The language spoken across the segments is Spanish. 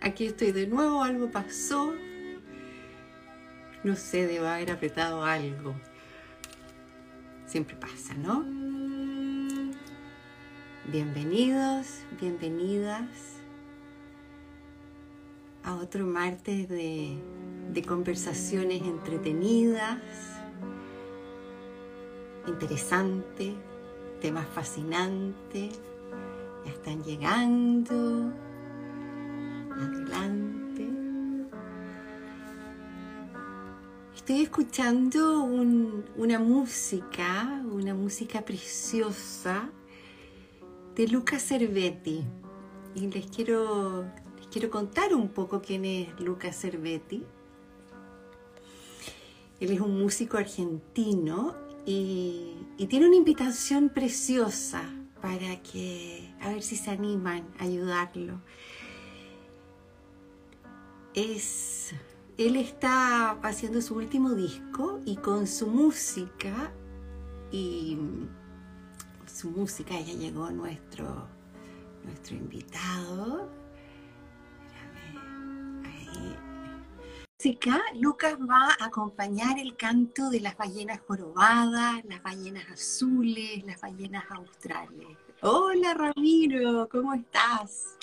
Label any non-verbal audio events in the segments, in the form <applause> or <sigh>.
aquí estoy de nuevo, algo pasó. No sé, debo haber apretado algo. Siempre pasa, ¿no? Bienvenidos, bienvenidas a otro martes de, de conversaciones entretenidas, interesantes, temas fascinantes. Ya están llegando. Adelante. Estoy escuchando una música, una música preciosa de Luca Cervetti. Y les quiero, les quiero contar un poco quién es Luca Cervetti. Él es un músico argentino y, y tiene una invitación preciosa para que, a ver si se animan a ayudarlo. Es, él está haciendo su último disco y con su música y su música ya llegó nuestro, nuestro invitado. Ahí. Música, Lucas va a acompañar el canto de las ballenas jorobadas, las ballenas azules, las ballenas australes. Hola Ramiro, ¿cómo estás?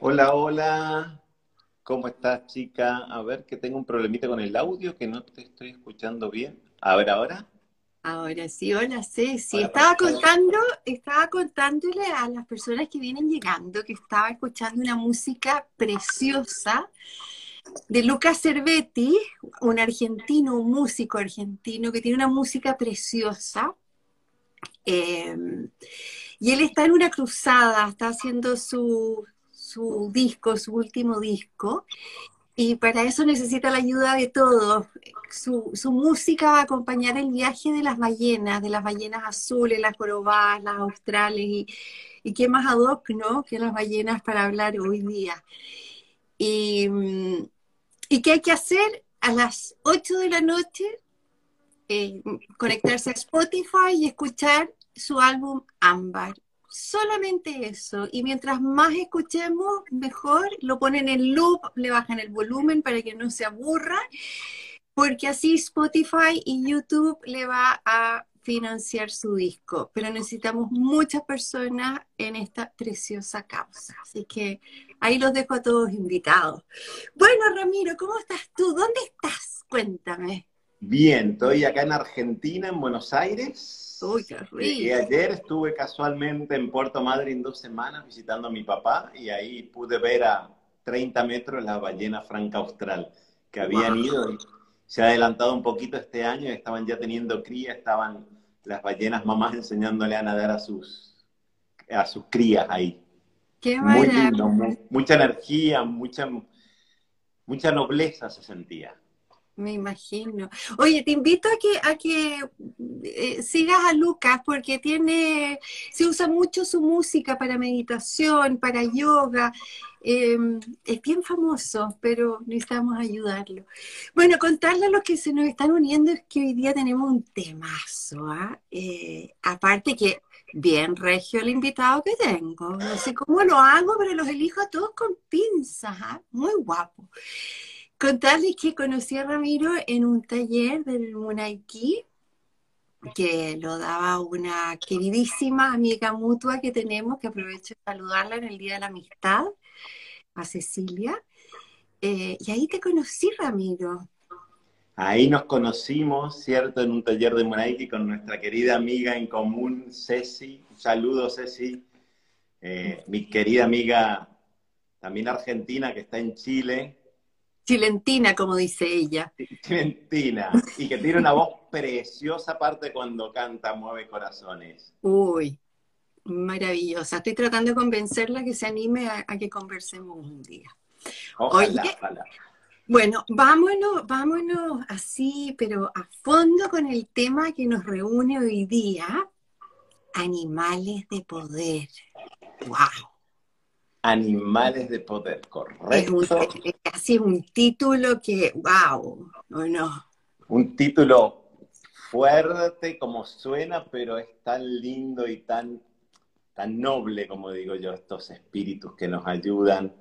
Hola, hola. ¿Cómo estás, chica? A ver, que tengo un problemita con el audio, que no te estoy escuchando bien. A ver, ahora. Ahora sí, hola Ceci. estaba contando, estaba contándole a las personas que vienen llegando que estaba escuchando una música preciosa de Lucas Cervetti, un argentino, un músico argentino que tiene una música preciosa. Eh, y él está en una cruzada, está haciendo su, su disco, su último disco, y para eso necesita la ayuda de todos. Su, música va a acompañar el viaje de las ballenas, de las ballenas azules, las jorobadas, las australes, y, y qué más ad hoc, ¿no? Que las ballenas para hablar hoy día. Y, y qué hay que hacer a las 8 de la noche, eh, conectarse a Spotify y escuchar su álbum Ámbar solamente eso. Y mientras más escuchemos, mejor. Lo ponen en loop, le bajan el volumen para que no se aburra, porque así Spotify y YouTube le va a financiar su disco. Pero necesitamos muchas personas en esta preciosa causa. Así que ahí los dejo a todos invitados. Bueno, Ramiro, ¿cómo estás tú? ¿Dónde estás? Cuéntame. Bien, estoy acá en Argentina, en Buenos Aires. Uy, qué Y ayer estuve casualmente en Puerto Madryn dos semanas visitando a mi papá y ahí pude ver a 30 metros la ballena franca austral que habían ido. Y se ha adelantado un poquito este año y estaban ya teniendo cría, estaban las ballenas mamás enseñándole a nadar a sus, a sus crías ahí. Qué Muy lindo, mucha energía, mucha, mucha nobleza se sentía. Me imagino. Oye, te invito a que, a que eh, sigas a Lucas porque tiene, se usa mucho su música para meditación, para yoga. Em, es bien famoso, pero necesitamos ayudarlo. Bueno, contarle a los que se nos están uniendo es que hoy día tenemos un temazo. ¿ah? Eh, aparte que bien regio el invitado que tengo. No sé cómo lo hago, pero los elijo a todos con pinzas. ¿ah? Muy guapo. Contarles que conocí a Ramiro en un taller del Munaiki, que lo daba una queridísima amiga mutua que tenemos, que aprovecho de saludarla en el Día de la Amistad, a Cecilia. Eh, y ahí te conocí, Ramiro. Ahí nos conocimos, ¿cierto? En un taller de Munaiki con nuestra querida amiga en común, Ceci. Un saludo, Ceci. Eh, mi querida amiga, también argentina, que está en Chile, Chilentina, como dice ella. Chilentina. Y que tiene una voz preciosa, aparte cuando canta, mueve corazones. Uy, maravillosa. Estoy tratando de convencerla que se anime a, que conversemos un día. Ojalá, Bueno, vámonos, vámonos así, pero a fondo con el tema que nos reúne hoy día, animales de poder. ¡Wow! Animales de poder, correcto. Es casi un título que, wow, ¿o no? Un título fuerte como suena, pero es tan lindo y tan, tan noble, como digo yo, estos espíritus que nos ayudan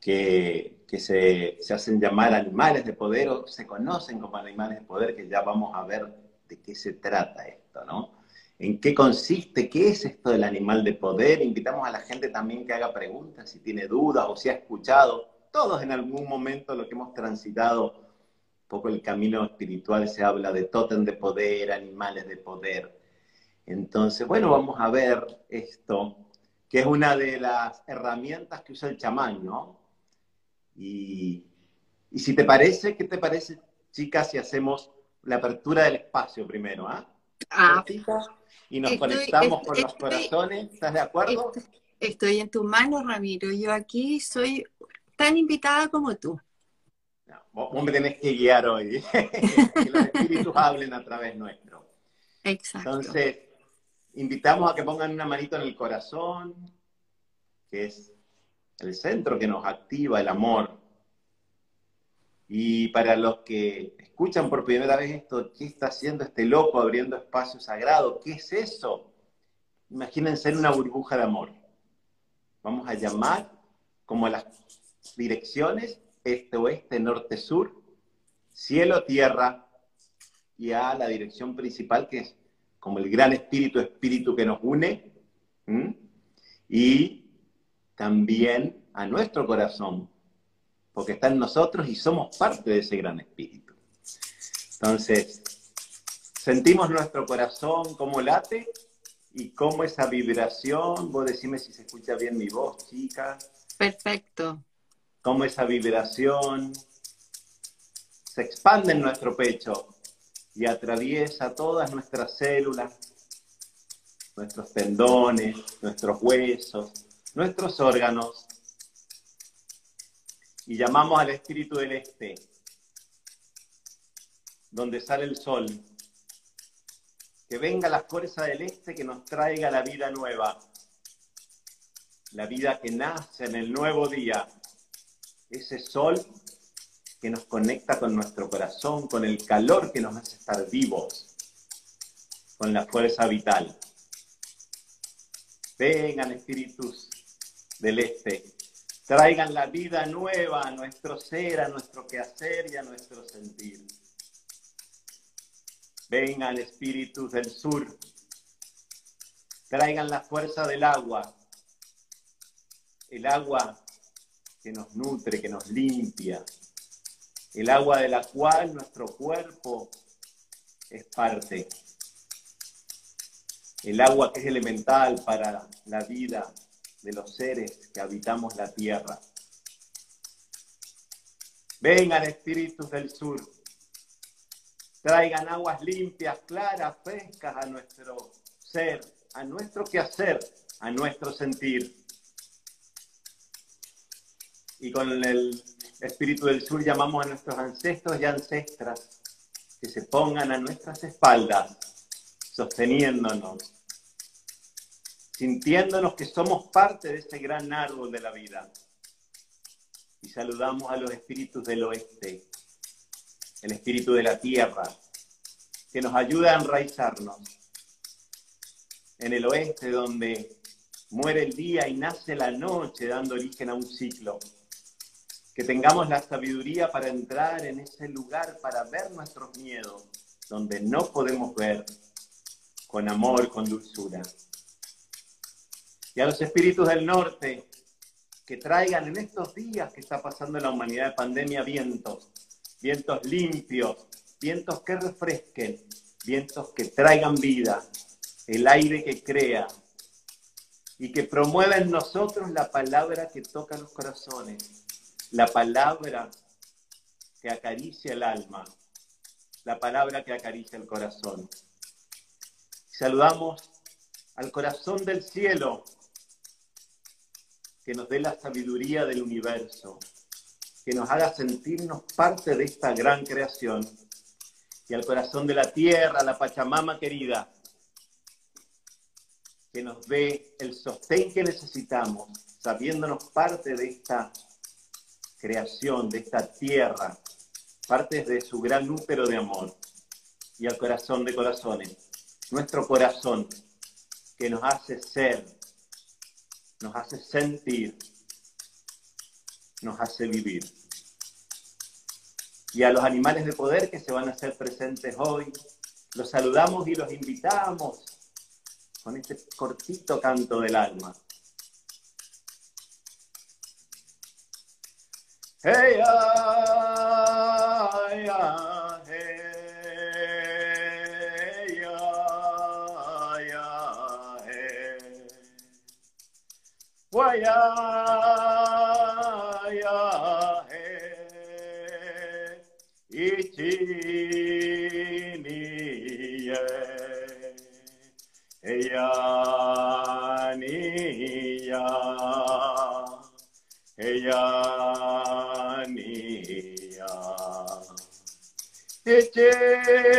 que, que se, se, hacen llamar animales de poder o se conocen como animales de poder, que ya vamos a ver de qué se trata esto, ¿no? ¿En qué consiste? ¿Qué es esto del animal de poder? Invitamos a la gente también que haga preguntas, si tiene dudas o si ha escuchado. Todos en algún momento lo que hemos transitado, un poco el camino espiritual, se habla de tótem de poder, animales de poder. Entonces, bueno, vamos a ver esto, que es una de las herramientas que usa el chamán, ¿no? Y, si te parece, ¿qué te parece, chicas, si hacemos la apertura del espacio primero? ¿ah? ah y nos conectamos con los corazones, ¿estás de acuerdo? Estoy, en tu mano, Ramiro. Yo aquí soy tan invitada como tú. vos, me tenés que guiar hoy, <laughs> que los espíritus hablen a través nuestro. Exacto. Entonces, invitamos a que pongan una manito en el corazón, que es el centro que nos activa el amor. Y para los que escuchan por primera vez esto, ¿qué está haciendo este loco abriendo espacio sagrado? ¿Qué es eso? Imagínense en una burbuja de amor. Vamos a llamar como las direcciones este, oeste, norte, sur, cielo, tierra, y a la dirección principal que es como el gran espíritu, espíritu que nos une, y también a nuestro corazón, porque está en nosotros y somos parte de ese gran espíritu. Entonces, sentimos nuestro corazón cómo late y cómo esa vibración, vos decime si se escucha bien mi voz, chica. Perfecto. Cómo esa vibración se expande en nuestro pecho y atraviesa todas nuestras células, nuestros tendones, nuestros huesos, nuestros órganos y llamamos al espíritu del este, donde sale el sol. Que venga la fuerza del este que nos traiga la vida nueva, la vida que nace en el nuevo día, ese sol que nos conecta con nuestro corazón, con el calor que nos hace estar vivos, con la fuerza vital. Vengan espíritus del este, traigan la vida nueva a nuestro ser, a nuestro quehacer y a nuestro sentir. Vengan espíritus del sur, traigan la fuerza del agua, el agua que nos nutre, que nos limpia, el agua de la cual nuestro cuerpo es parte, el agua que es elemental para la vida de los seres que habitamos la tierra. Vengan espíritus del sur, traigan aguas limpias, claras, frescas a nuestro ser, a nuestro quehacer, a nuestro sentir. Y con el espíritu del sur llamamos a nuestros ancestros y ancestras que se pongan a nuestras espaldas, sosteniéndonos sintiéndonos que somos parte de este gran árbol de la vida. Y saludamos a los espíritus del oeste, el espíritu de la tierra, que nos ayuda a enraizarnos. En el oeste donde muere el día y nace la noche dando origen a un ciclo. Que tengamos la sabiduría para entrar en ese lugar, para ver nuestros miedos, donde no podemos ver, con amor, con dulzura y a los espíritus del norte que traigan en estos días que está pasando la humanidad de pandemia vientos, vientos limpios, vientos que refresquen, vientos que traigan vida, el aire que crea y que promueva en nosotros la palabra que toca los corazones, la palabra que acaricia el alma, la palabra que acaricia el corazón. Saludamos al corazón del cielo, que nos dé la sabiduría del universo, que nos haga sentirnos parte de esta gran creación. Y al corazón de la tierra, la Pachamama querida, que nos dé el sostén que necesitamos, sabiéndonos parte de esta creación, de esta tierra, parte de su gran útero de amor. Y al corazón de corazones, nuestro corazón que nos hace ser nos hace sentir, nos hace vivir. Y a los animales de poder que se van a hacer presentes hoy, los saludamos y los invitamos con este cortito canto del alma. Hey, ay, ay, Why, ay, ay, hey. Ichini,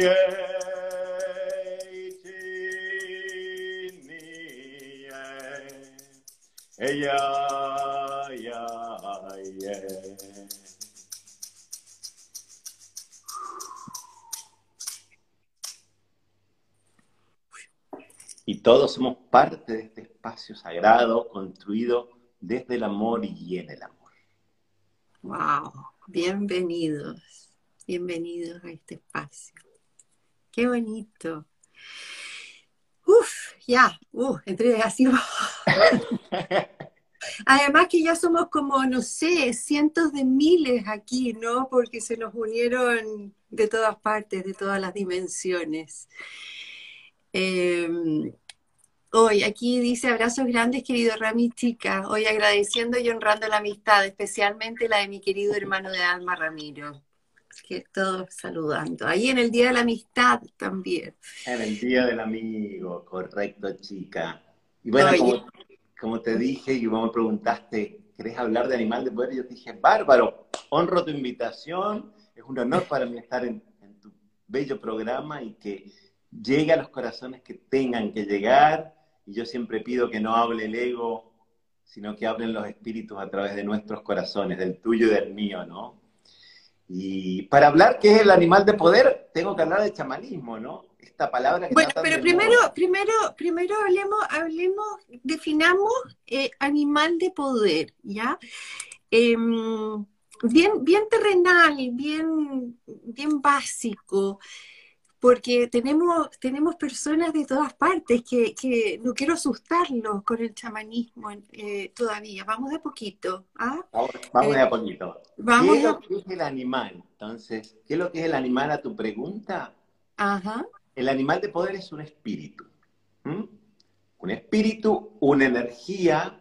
yeah. Y todos somos parte de este espacio sagrado construido desde el amor y en el amor. Wow, bienvenidos, bienvenidos a este espacio. Qué bonito. Ya, uh, entre así. <laughs> Además que ya somos como, no sé, cientos de miles aquí, ¿no? Porque se nos unieron de todas partes, de todas las dimensiones. Eh, hoy aquí dice abrazos grandes, querido Rami Chica. Hoy agradeciendo y honrando la amistad, especialmente la de mi querido hermano de alma Ramiro. Que todos saludando. Ahí en el Día de la Amistad también. En el Día del Amigo, correcto, chica. Y bueno, Oye. como, como te dije y vos me preguntaste, ¿querés hablar de animal de poder? Yo te dije, bárbaro, honro tu invitación, es un honor para mí estar en, en tu bello programa y que llegue a los corazones que tengan que llegar. Y yo siempre pido que no hable el ego, sino que hablen los espíritus a través de nuestros corazones, del tuyo y del mío, ¿no? Y para hablar qué es el animal de poder, tengo que hablar de chamanismo, ¿no? Esta palabra que Bueno, pero primero, primero, primero hablemos, hablemos, definamos eh, animal de poder, ¿ya? Em, bien, bien terrenal, bien, bien básico, porque tenemos, tenemos personas de todas partes que, que no quiero asustarlos con el chamanismo eh, todavía. Vamos de a poquito, ¿ah? Vamos, vamos Eh, de a poquito. vamos ¿Qué es lo que es el animal? Entonces, ¿qué es lo que es el animal a tu pregunta? Ajá, El animal de poder es un espíritu. Un espíritu, una energía.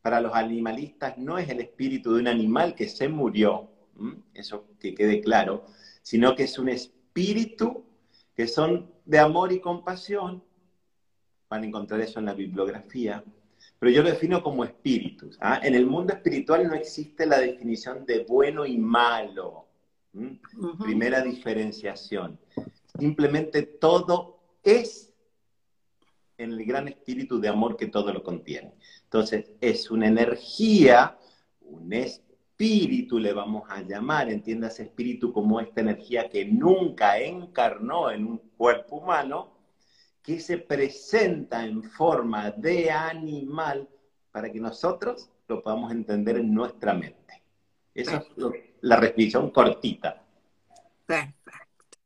Para los animalistas no es el espíritu de un animal que se murió, eso que quede claro, sino que es un espíritu que son de amor y compasión. Van a encontrar eso en la bibliografía. Pero yo lo defino como espíritus. ¿ah? En el mundo espiritual no existe la definición de bueno y malo. Primera diferenciación. Simplemente todo es en el gran espíritu de amor que todo lo contiene. Entonces, es una energía, un espíritu le vamos a llamar, entiendas espíritu como esta energía que nunca encarnó en un cuerpo humano, que se presenta en forma de animal para que nosotros lo podamos entender en nuestra mente. Esa es lo- la definición cortita. Perfecto.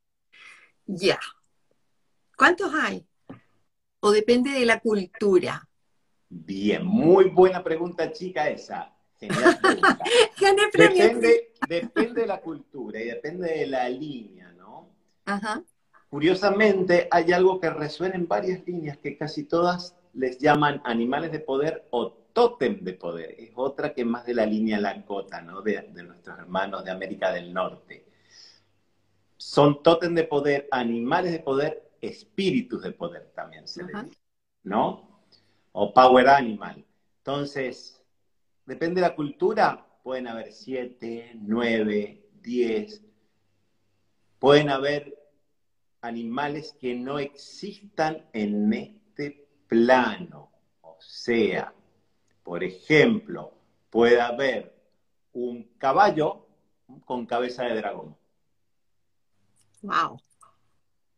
Ya. ¿Cuántos hay? ¿O depende de la cultura? Bien, muy buena pregunta, chica, esa. <laughs> Depende, depende de la cultura y depende de la línea, ¿no? Ajá. Curiosamente, hay algo que resuena en varias líneas que casi todas les llaman animales de poder o tótem de poder. Es otra que más de la línea Lakota, ¿no? De, de nuestros hermanos de América del Norte. Son tótem de poder, animales de poder, espíritus de poder también se Ajá. les dice, ¿no? O power animal. Entonces, depende de la cultura, pueden haber siete, nueve, diez. Pueden haber animales que no existan en este plano. O sea, por ejemplo, puede haber un caballo con cabeza de dragón, Wow.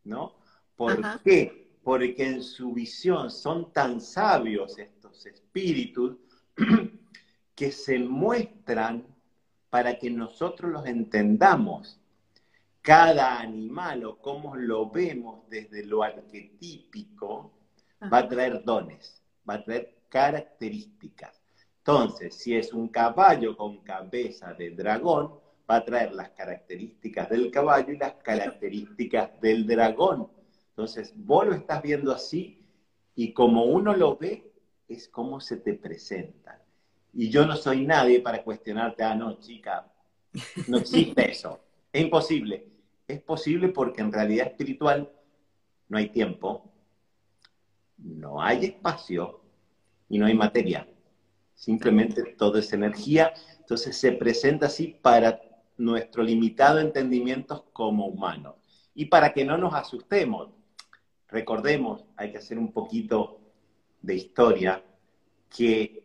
¿no? ¿Por Ajá. qué? Porque en su visión son tan sabios estos espíritus <clears throat> que se muestran para que nosotros los entendamos. Cada animal o cómo lo vemos desde lo arquetípico va a traer dones, va a traer características. Entonces, si es un caballo con cabeza de dragón, va a traer las características del caballo y las características del dragón. Entonces, vos lo estás viendo así y como uno lo ve, es como se te presenta. Y yo no soy nadie para cuestionarte, ah, no, chica, no existe <laughs> eso. Es imposible. Es posible porque en realidad espiritual no hay tiempo, no hay espacio y no hay materia. Simplemente todo es energía. Entonces se presenta así para nuestro limitado entendimiento como humanos. Y para que no nos asustemos, recordemos, hay que hacer un poquito de historia, que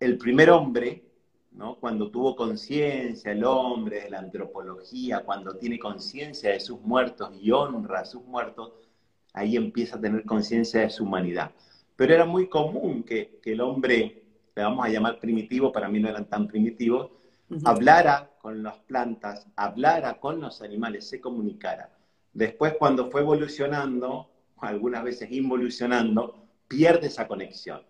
el primer hombre, ¿no? cuando tuvo conciencia, el hombre de la antropología, cuando tiene conciencia de sus muertos y honra a sus muertos, ahí empieza a tener conciencia de su humanidad. Pero era muy común que, que, el hombre, le vamos a llamar primitivo, para mí no eran tan primitivos, hablara con las plantas, hablara con los animales, se comunicara. Después, cuando fue evolucionando, algunas veces involucionando, pierde esa conexión.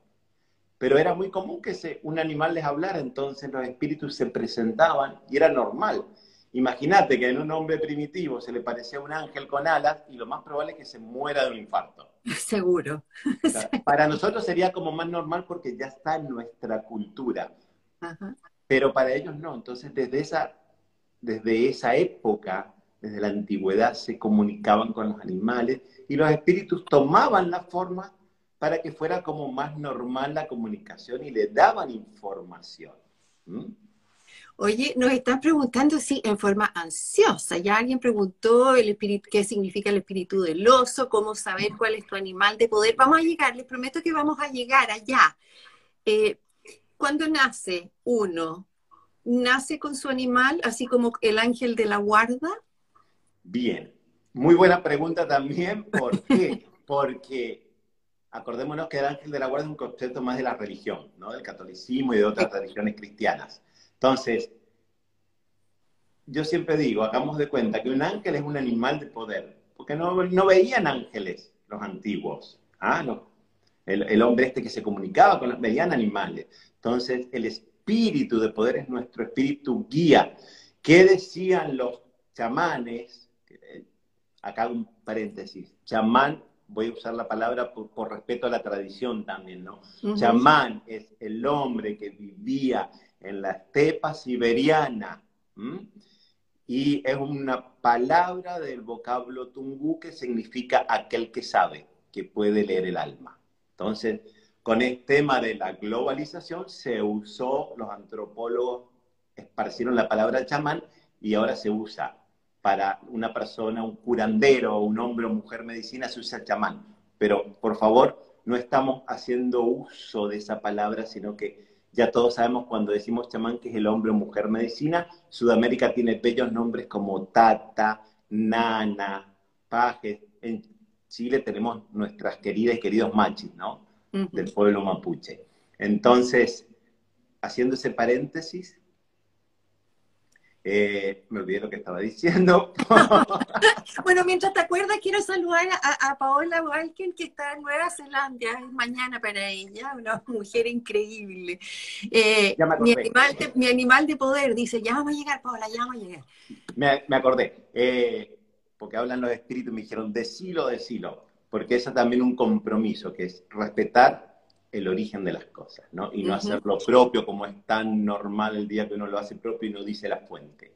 Pero era muy común que se, un animal les hablara, entonces los espíritus se presentaban y era normal. Imagínate que en un hombre primitivo se le parecía un ángel con alas y lo más probable es que se muera de un infarto. <laughs> Seguro. <laughs> para nosotros sería como más normal porque ya está en nuestra cultura. Pero para ellos no. Entonces desde esa, desde esa época, desde la antigüedad, se comunicaban con los animales y los espíritus tomaban la forma para que fuera como más normal la comunicación y le daban información. Oye, nos están preguntando si en forma ansiosa. Ya alguien preguntó el espíritu, qué significa el espíritu del oso, cómo saber cuál es tu animal de poder. Vamos a llegar, les prometo que vamos a llegar allá. Eh, cuando nace uno, ¿nace con su animal, así como el ángel de la guarda? Bien, muy buena pregunta también. ¿Por qué? <laughs> Porque acordémonos que el ángel de la guarda es un concepto más de la religión, ¿no? Del catolicismo y de otras religiones cristianas. Entonces, yo siempre digo, hagamos de cuenta que un ángel es un animal de poder, porque no, no veían ángeles los antiguos, ¿ah? No. El, el, hombre este que se comunicaba con los, veían animales. Entonces, el espíritu de poder es nuestro espíritu guía. ¿Qué decían los chamanes? Eh, acá un paréntesis. Chamán voy a usar la palabra por, respeto a la tradición también, ¿no? Chamán es el hombre que vivía en la estepa siberiana. Y es una palabra del vocablo tungú que significa aquel que sabe, que puede leer el alma. Entonces, con este tema de la globalización se usó, los antropólogos esparcieron la palabra chamán y ahora se usa para una persona, un curandero, un hombre o mujer medicina, se usa chamán. Pero por favor, no estamos haciendo uso de esa palabra, sino que ya todos sabemos cuando decimos chamán que es el hombre o mujer medicina. Sudamérica tiene bellos nombres como Tata, Nana, Paje. En Chile tenemos nuestras queridas y queridos machis, ¿no? Del pueblo mapuche. Entonces, haciendo ese paréntesis, eh, me olvidé lo que estaba diciendo. <laughs> bueno, mientras te acuerdas, quiero saludar a, Paola Walken, que está en Nueva Zelanda. Es mañana para ella, una mujer increíble. Eh, mi, animal de, mi, animal de, poder dice: Ya vamos a llegar, Paola, ya vamos a llegar. Me, acordé, eh, porque hablan los espíritus, me dijeron: Decilo, decilo. Porque eso también un compromiso, que es respetar el origen de las cosas, ¿no? Y no hacerlo propio como es tan normal el día que uno lo hace propio y no dice la fuente.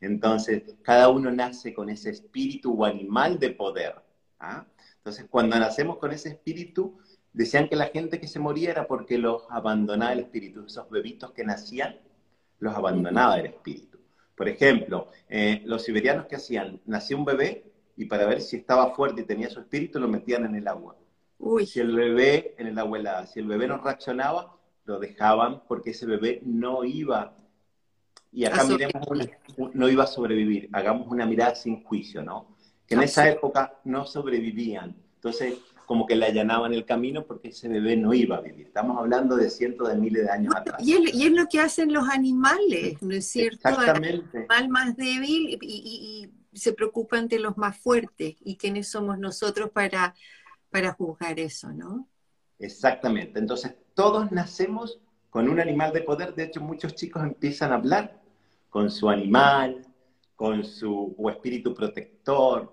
Entonces, cada uno nace con ese espíritu o animal de poder. ¿ah? Entonces, cuando nacemos con ese espíritu, decían que la gente que se moría era porque los abandonaba el espíritu. Esos bebitos que nacían, los abandonaba el espíritu. Por ejemplo, eh, los siberianos que hacían, nacía un bebé y para ver si estaba fuerte y tenía su espíritu, lo metían en el agua si el bebé, en el abuela, si el bebé no reaccionaba, lo dejaban porque ese bebé no iba, y acá miremos, no iba a sobrevivir. Hagamos una mirada sin juicio, ¿no? Que en esa época no sobrevivían. Entonces, como que le allanaban el camino porque ese bebé no iba a vivir. Estamos hablando de cientos de miles de años atrás. Y es, lo que hacen los animales, ¿no es cierto? Exactamente. El animal más débil y, se preocupan de los más fuertes. ¿Y quiénes somos nosotros para, para juzgar eso, no? Exactamente. Entonces, todos nacemos con un animal de poder. De hecho, muchos chicos empiezan a hablar con su animal, con su espíritu protector,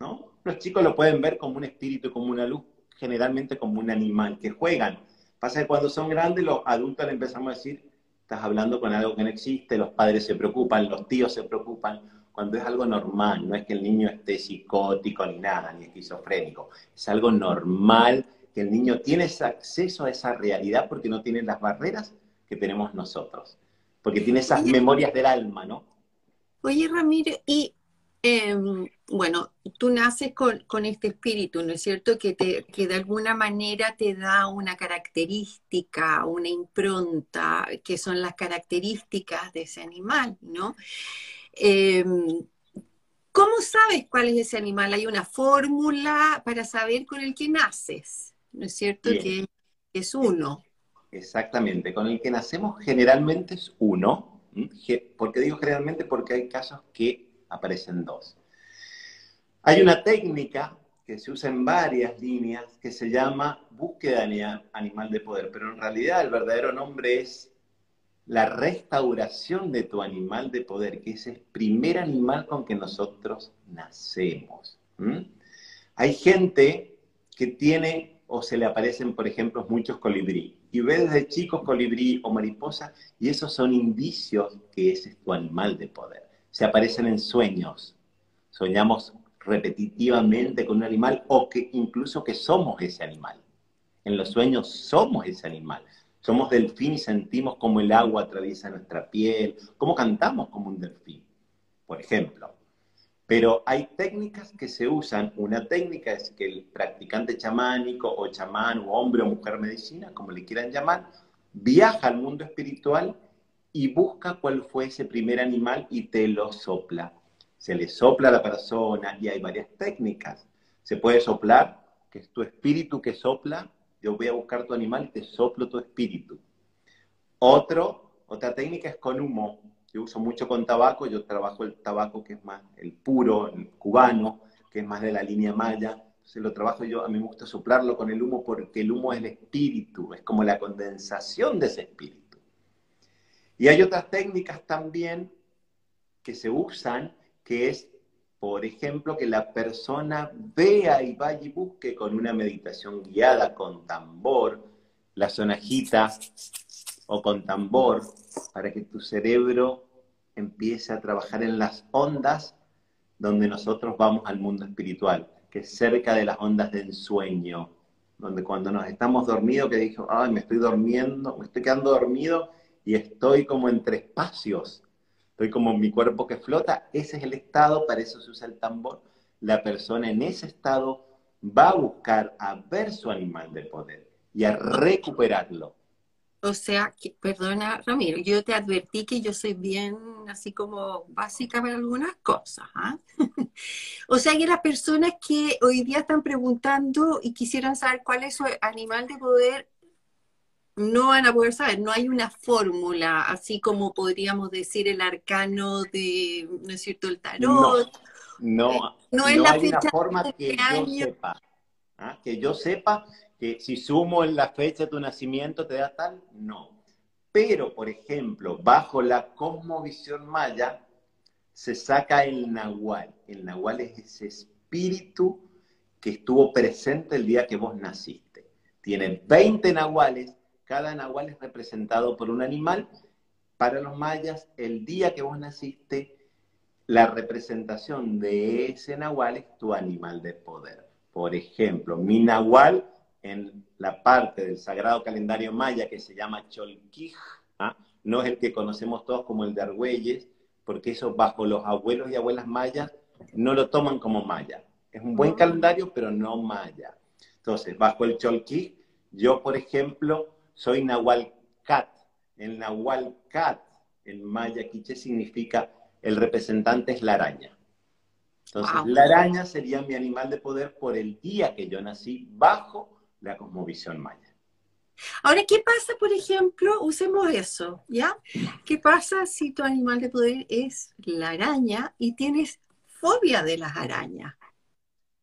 ¿no? Los chicos lo pueden ver como un espíritu, como una luz, generalmente como un animal que juegan. Pasa que cuando son grandes, los adultos le empezamos a decir, estás hablando con algo que no existe, los padres se preocupan, los tíos se preocupan, cuando es algo normal, no es que el niño esté psicótico ni nada, ni esquizofrénico, es algo normal que el niño tiene ese acceso a esa realidad porque no tiene las barreras que tenemos nosotros, porque tiene esas memorias del alma, ¿no? Oye, Ramiro, y em, bueno, tú naces con, este espíritu, ¿no es cierto? Que, te, que de alguna manera te da una característica, una impronta, que son las características de ese animal, ¿no? Em, ¿Cómo sabes cuál es ese animal? ¿Hay una fórmula para saber con el que naces? ¿No es cierto? Que es uno. Exactamente, con el que nacemos generalmente es uno, ¿Por qué digo generalmente? Porque hay casos que aparecen dos. Hay una técnica que se usa en varias líneas que se llama búsqueda animal de poder, pero en realidad el verdadero nombre es la restauración de tu animal de poder, que es el primer animal con que nosotros nacemos. Hay gente que tiene o se le aparecen, por ejemplo, muchos colibrí y ve desde chicos colibrí o mariposa, y esos son indicios que ese es tu animal de poder. Se aparecen en sueños. Soñamos repetitivamente con un animal o que incluso que somos ese animal. En los sueños somos ese animal. Somos delfín y sentimos como el agua atraviesa nuestra piel, como cantamos como un delfín, por ejemplo. Pero hay técnicas que se usan. Una técnica es que el practicante chamánico o chamán o hombre o mujer medicina, como le quieran llamar, viaja al mundo espiritual y busca cuál fue ese primer animal y te lo sopla. Se le sopla a la persona y hay varias técnicas. Se puede soplar, que es tu espíritu que sopla. Yo voy a buscar tu animal y te soplo tu espíritu. Otro, otra técnica es con humo yo uso mucho con tabaco, yo trabajo el tabaco que es más el puro, el cubano, que es más de la línea maya. Entonces lo trabajo yo, a mí me gusta soplarlo con el humo porque el humo es el espíritu, es como la condensación de ese espíritu. Y hay otras técnicas también que se usan, que es, por ejemplo, que la persona vea y vaya y busque con una meditación guiada con tambor, la sonajita o con tambor, para que tu cerebro empiece a trabajar en las ondas donde nosotros vamos al mundo espiritual, que es cerca de las ondas del sueño, donde cuando nos estamos dormidos, que dijo, ay, me estoy durmiendo, me estoy quedando dormido y estoy como entre espacios, estoy como mi cuerpo que flota, ese es el estado, para eso se usa el tambor. La persona en ese estado va a buscar a ver su animal de poder y a recuperarlo. O sea, perdona Ramiro, yo te advertí que yo soy bien así como básica para algunas cosas. ¿ah? <laughs> o sea, que las personas que hoy día están preguntando y quisieran saber cuál es su animal de poder, no van a poder saber, no hay una fórmula, así como podríamos decir el arcano de, ¿no es cierto?, el tarot. No, no, no es la hay una forma que yo sepa. ¿ah? Que yo sepa que si sumo en la fecha de tu nacimiento te da tal, no. Pero, por ejemplo, bajo la cosmovisión maya, se saca el nahual. El nahual es ese espíritu que estuvo presente el día que vos naciste. Tiene 20 nahuales, cada nahual es representado por un animal. Para los mayas, el día que vos naciste, la representación de ese nahual es tu animal de poder. Por ejemplo, mi nahual en la parte del sagrado calendario maya que se llama Cholquij, ¿ah? no es el que conocemos todos como el de Argüelles, porque eso bajo los abuelos y abuelas mayas no lo toman como maya. Es un buen ah. calendario, pero no maya. Entonces, bajo el Cholquij, yo, por ejemplo, soy Nahualcat. El Nahualcat en maya quiche significa el representante es la araña. Entonces, la araña sería mi animal de poder por el día que yo nací bajo la cosmovisión maya. Ahora, ¿qué pasa, por ejemplo? Usemos eso, ¿ya? ¿Qué pasa si tu animal de poder es la araña y tienes fobia de las arañas?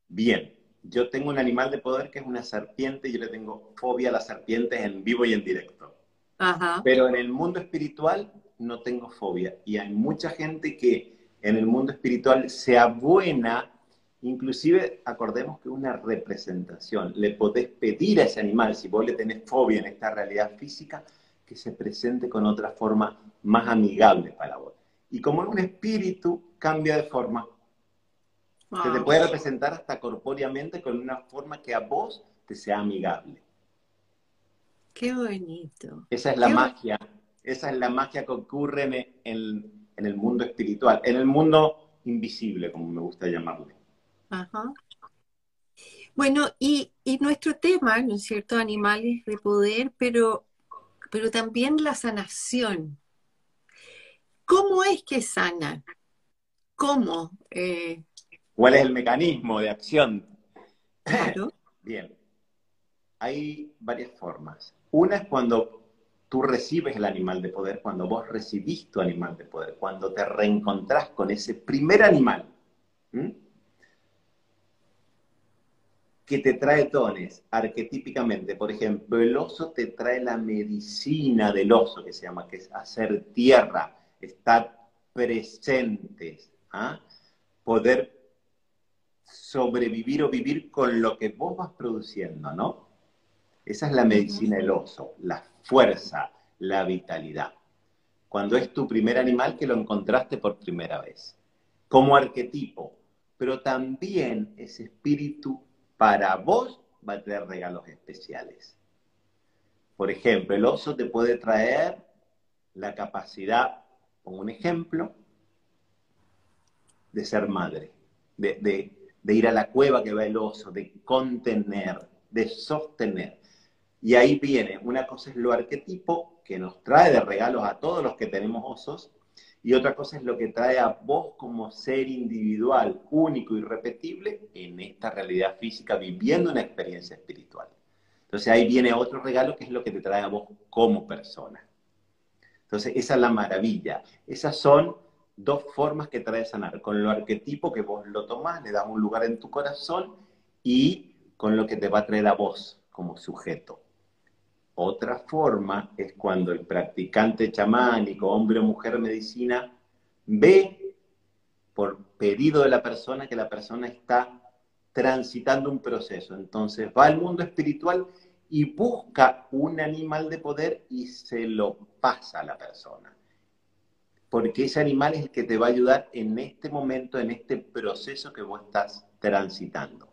Bien, yo tengo un animal de poder que es una serpiente y yo le tengo fobia a las serpientes en vivo y en directo. Ajá. Pero en el mundo espiritual no tengo fobia. Y hay mucha gente que en el mundo espiritual sea buena, inclusive acordemos que una representación, le podés pedir a ese animal, si vos le tenés fobia en esta realidad física, que se presente con otra forma más amigable para vos. Y como un espíritu, cambia de forma. Se te puede representar hasta corpóreamente con una forma que a vos te sea amigable. Qué bonito. Esa es la magia esa es la magia que ocurre en, el mundo espiritual, en el mundo invisible, como me gusta llamarle. Ajá. Bueno, y, nuestro tema, ¿no es cierto? Animales de poder, pero, pero también la sanación. ¿Cómo es que sana? ¿Cómo? Eh, ¿Cuál es el mecanismo de acción? Claro. Bien. Hay varias formas. Una es cuando tú recibes el animal de poder, cuando vos recibís tu animal de poder, cuando te reencontrás con ese primer animal que te trae dones arquetípicamente. Por ejemplo, el oso te trae la medicina del oso, que se llama, que es hacer tierra, estar presentes, ¿ah? poder sobrevivir o vivir con lo que vos vas produciendo, ¿no? Esa es la medicina del oso, la fuerza, la vitalidad. Cuando es tu primer animal que lo encontraste por primera vez, como arquetipo, pero también ese espíritu para vos va a traer regalos especiales. Por ejemplo, el oso te puede traer la capacidad, como un ejemplo, de ser madre, de, de ir a la cueva que va el oso, de contener, de sostener. Y ahí viene, una cosa es lo arquetipo, que nos trae de regalos a todos los que tenemos osos, y otra cosa es lo que trae a vos como ser individual, único y repetible en esta realidad física, viviendo una experiencia espiritual. Entonces ahí viene otro regalo que es lo que te trae a vos como persona. Entonces esa es la maravilla. Esas son dos formas que trae sanar, con lo arquetipo que vos lo tomás, le das un lugar en tu corazón y con lo que te va a traer a vos como sujeto. Otra forma es cuando el practicante chamánico, hombre o mujer medicina, ve por pedido de la persona que la persona está transitando un proceso. Entonces va al mundo espiritual y busca un animal de poder y se lo pasa a la persona. Porque ese animal es el que te va a ayudar en este momento, en este proceso que vos estás transitando.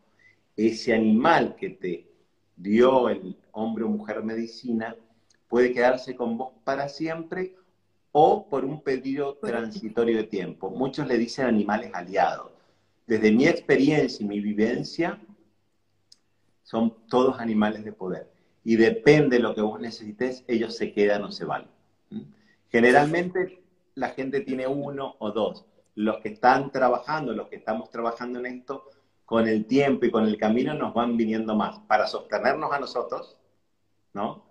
Ese animal que te dio el hombre o mujer medicina, puede quedarse con vos para siempre o por un pedido transitorio de tiempo. Muchos le dicen animales aliados. Desde mi experiencia y mi vivencia, son todos animales de poder. Y depende de lo que vos necesites, ellos se quedan o se van. Generalmente la gente tiene uno o dos. Los que están trabajando, los que estamos trabajando en esto, con el tiempo y con el camino nos van viniendo más para sostenernos a nosotros, ¿no?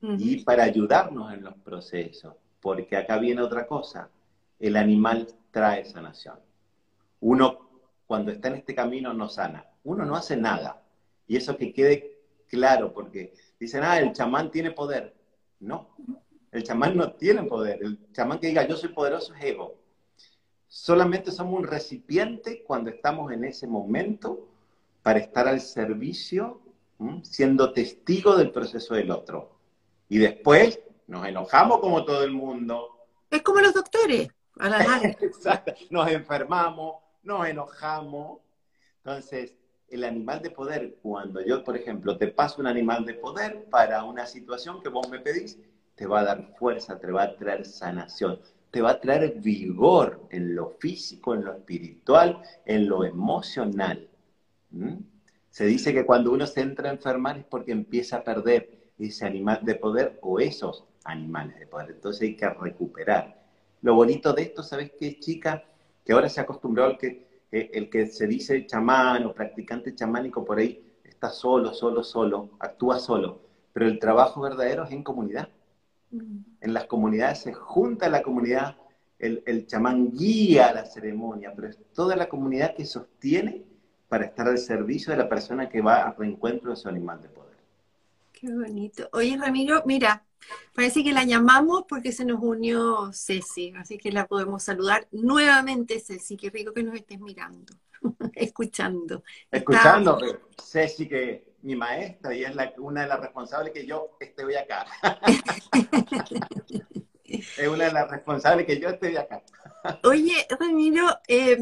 Y para ayudarnos en los procesos, porque acá viene otra cosa, el animal trae sanación. Uno cuando está en este camino no sana, uno no hace nada. Y eso que quede claro, porque dicen, ah, el chamán tiene poder. No, el chamán no tiene poder. El chamán que diga, yo soy poderoso es ego. Solamente somos un recipiente cuando estamos en ese momento para estar al servicio, siendo testigo del proceso del otro. Y después nos enojamos como todo el mundo. Es como los doctores. A la <laughs> Exacto. Nos enfermamos, nos enojamos. Entonces, el animal de poder, cuando yo, por ejemplo, te paso un animal de poder para una situación que vos me pedís, te va a dar fuerza, te va a traer sanación te va a traer vigor en lo físico, en lo espiritual, en lo emocional. Se dice que cuando uno se entra a enfermar es porque empieza a perder ese animal de poder o esos animales de poder. Entonces hay que recuperar. Lo bonito de esto, ¿sabes qué, chica? Que ahora se ha acostumbrado que eh, el que se dice chamán o practicante chamánico por ahí está solo, solo, solo, actúa solo, pero el trabajo verdadero es en comunidad. En las comunidades se junta la comunidad, el, el chamán guía la ceremonia, pero es toda la comunidad que sostiene para estar al servicio de la persona que va al reencuentro de su animal de poder. Qué bonito. Oye, Ramiro, mira, parece que la llamamos porque se nos unió Ceci, así que la podemos saludar nuevamente, Ceci. Qué rico que nos estés mirando, <laughs> escuchando. Escuchando, Ceci, que mi maestra y <laughs> es una de las responsables que yo esté hoy acá. es una de las responsables que yo esté acá. Oye, Ramiro, eh,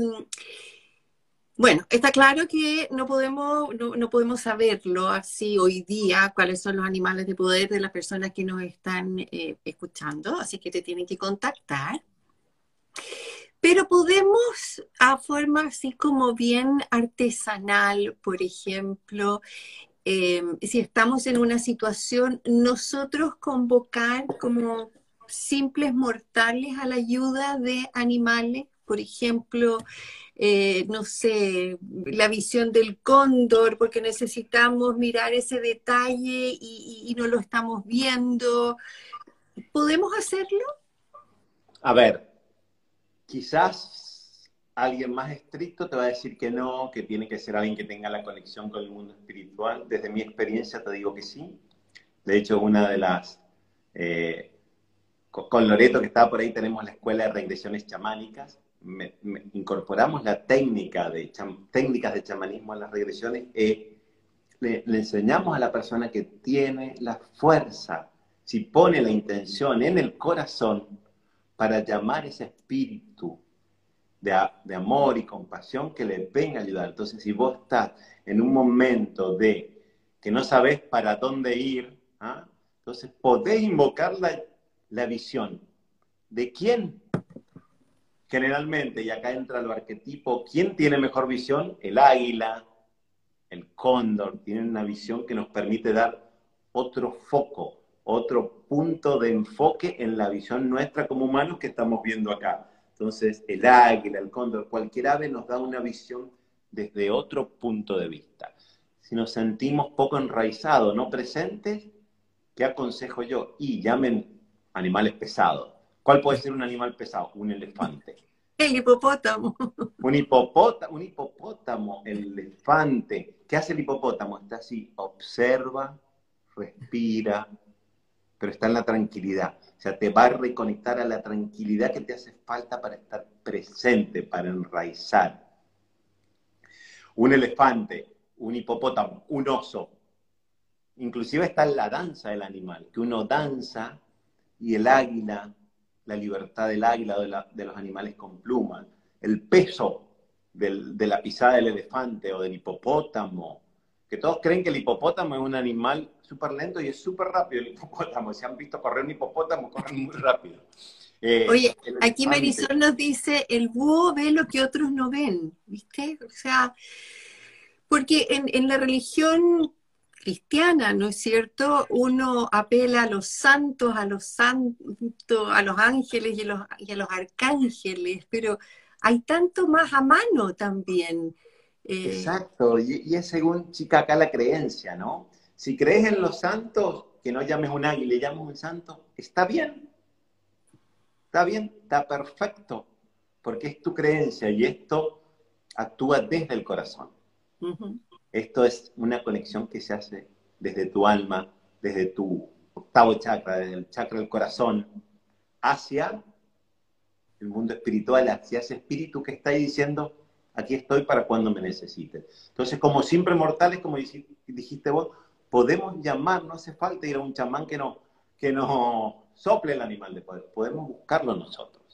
bueno, está claro que no podemos, no, podemos saberlo así hoy día, cuáles son los animales de poder de las personas que nos están eh, escuchando, así que te tienen que contactar. Pero podemos, a forma así como bien artesanal, por ejemplo, eh, si estamos en una situación, nosotros convocar como simples mortales a la ayuda de animales, por ejemplo, eh, no sé, la visión del cóndor, porque necesitamos mirar ese detalle y, no lo estamos viendo. ¿Podemos hacerlo? A ver, quizás alguien más estricto te va a decir que no, que tiene que ser alguien que tenga la conexión con el mundo espiritual. Desde mi experiencia te digo que sí. De hecho, una de las... Eh, con Loreto, que estaba por ahí, tenemos la escuela de regresiones chamánicas incorporamos la técnica de técnicas de chamanismo a las regresiones, eh, le, enseñamos a la persona que tiene la fuerza, si pone la intención en el corazón para llamar ese espíritu de, de, amor y compasión que le venga a ayudar. Entonces, si vos estás en un momento de que no sabes para dónde ir, ¿ah? entonces podés invocar la, la visión. ¿De quién? generalmente, y acá entra el arquetipo, ¿quién tiene mejor visión? El águila, el cóndor, tienen una visión que nos permite dar otro foco, otro punto de enfoque en la visión nuestra como humanos que estamos viendo acá. Entonces, el águila, el cóndor, cualquier ave nos da una visión desde otro punto de vista. Si nos sentimos poco enraizados, no presentes, ¿qué aconsejo yo? Y llamen animales pesados ¿Cuál puede ser un animal pesado? Un elefante. <laughs> El hipopótamo. Un hipopótamo, un hipopótamo, el elefante. ¿Qué hace el hipopótamo? Está así, observa, respira, pero está en la tranquilidad. O sea, te va a reconectar a la tranquilidad que te hace falta para estar presente, para enraizar. Un elefante, un hipopótamo, un oso. Inclusive está en la danza del animal, que uno danza y el águila la libertad del águila, de, de los animales con plumas, el peso de la pisada del elefante o del hipopótamo, que todos creen que el hipopótamo es un animal súper lento y es súper rápido el hipopótamo. Si han visto correr un hipopótamo, corren muy rápido. Eh, Oye, aquí Marisol nos dice, el búho ve lo que otros no ven, ¿viste? O sea, porque en, en la religión cristiana, ¿no es cierto? Uno apela a los santos, a los santos, a los ángeles y a los, y a los arcángeles, pero hay tanto más a mano también. Eh, Exacto, y, es según chica acá la creencia, ¿no? Si crees en los santos, que no llames un águila, le llames un santo, está bien. Está bien, está perfecto, porque es tu creencia y esto actúa desde el corazón. Esto es una conexión que se hace desde tu alma, desde tu octavo chakra, desde el chakra del corazón, hacia el mundo espiritual, hacia ese espíritu que está ahí diciendo, aquí estoy para cuando me necesiten. Entonces, como siempre mortales, como dijiste vos, podemos llamar, no hace falta ir a un chamán que no, que nos sople el animal de poder, podemos buscarlo nosotros.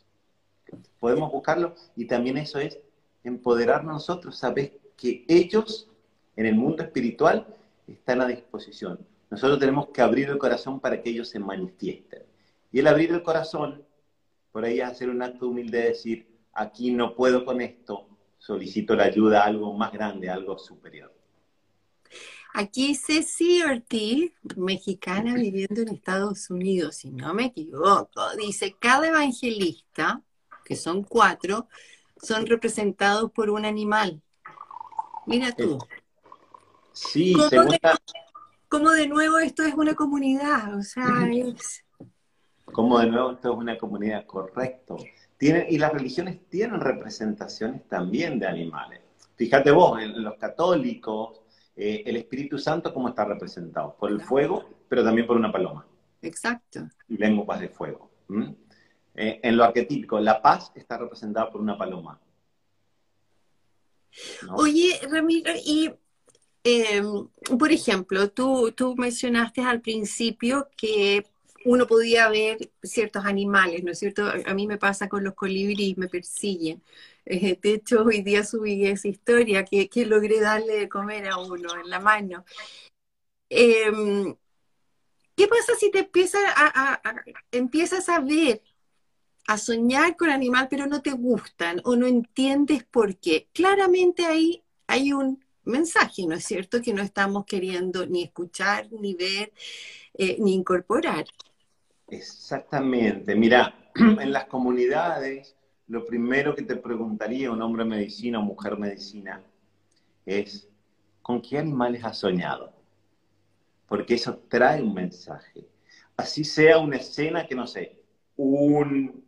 Podemos buscarlo y también eso es empoderarnos nosotros, sabes que ellos en el mundo espiritual están a disposición. Nosotros tenemos que abrir el corazón para que ellos se manifiesten. Y el abrir el corazón, por ahí es hacer un acto humilde de decir, aquí no puedo con esto, solicito la ayuda a algo más grande, a algo superior. Aquí Ceci Ortiz, mexicana viviendo en Estados Unidos, si no me equivoco, dice, cada evangelista, que son cuatro, son representados por un animal. Mira tú. Sí, ¿Cómo, de, nuevo esto es una comunidad? O sea, es... Como de nuevo esto es una comunidad, correcto. Y las religiones tienen representaciones también de animales. Fíjate vos, en los católicos, eh, el Espíritu Santo, ¿cómo está representado? Por el fuego, pero también por una paloma. Exacto. Y lenguas de fuego. Eh, en lo arquetípico, la paz está representada por una paloma. Oye, Ramiro, y em, por ejemplo, tú, tú mencionaste al principio que uno podía ver ciertos animales, ¿no es cierto? A mí me pasa con los colibríes, me persiguen. Eh, de hecho, hoy día subí esa historia que, logré darle de comer a uno en la mano. Em, ¿Qué pasa si te empiezas a, empiezas a ver, a soñar con animal, pero no te gustan o no entiendes por qué? Claramente ahí hay un mensaje, ¿no es cierto? Que no estamos queriendo ni escuchar, ni ver, eh, ni incorporar. Exactamente. Mira, <clears throat> en las comunidades, lo primero que te preguntaría un hombre medicina o mujer medicina es, ¿con qué animales has soñado? Porque eso trae un mensaje. Así sea una escena que, no sé, un,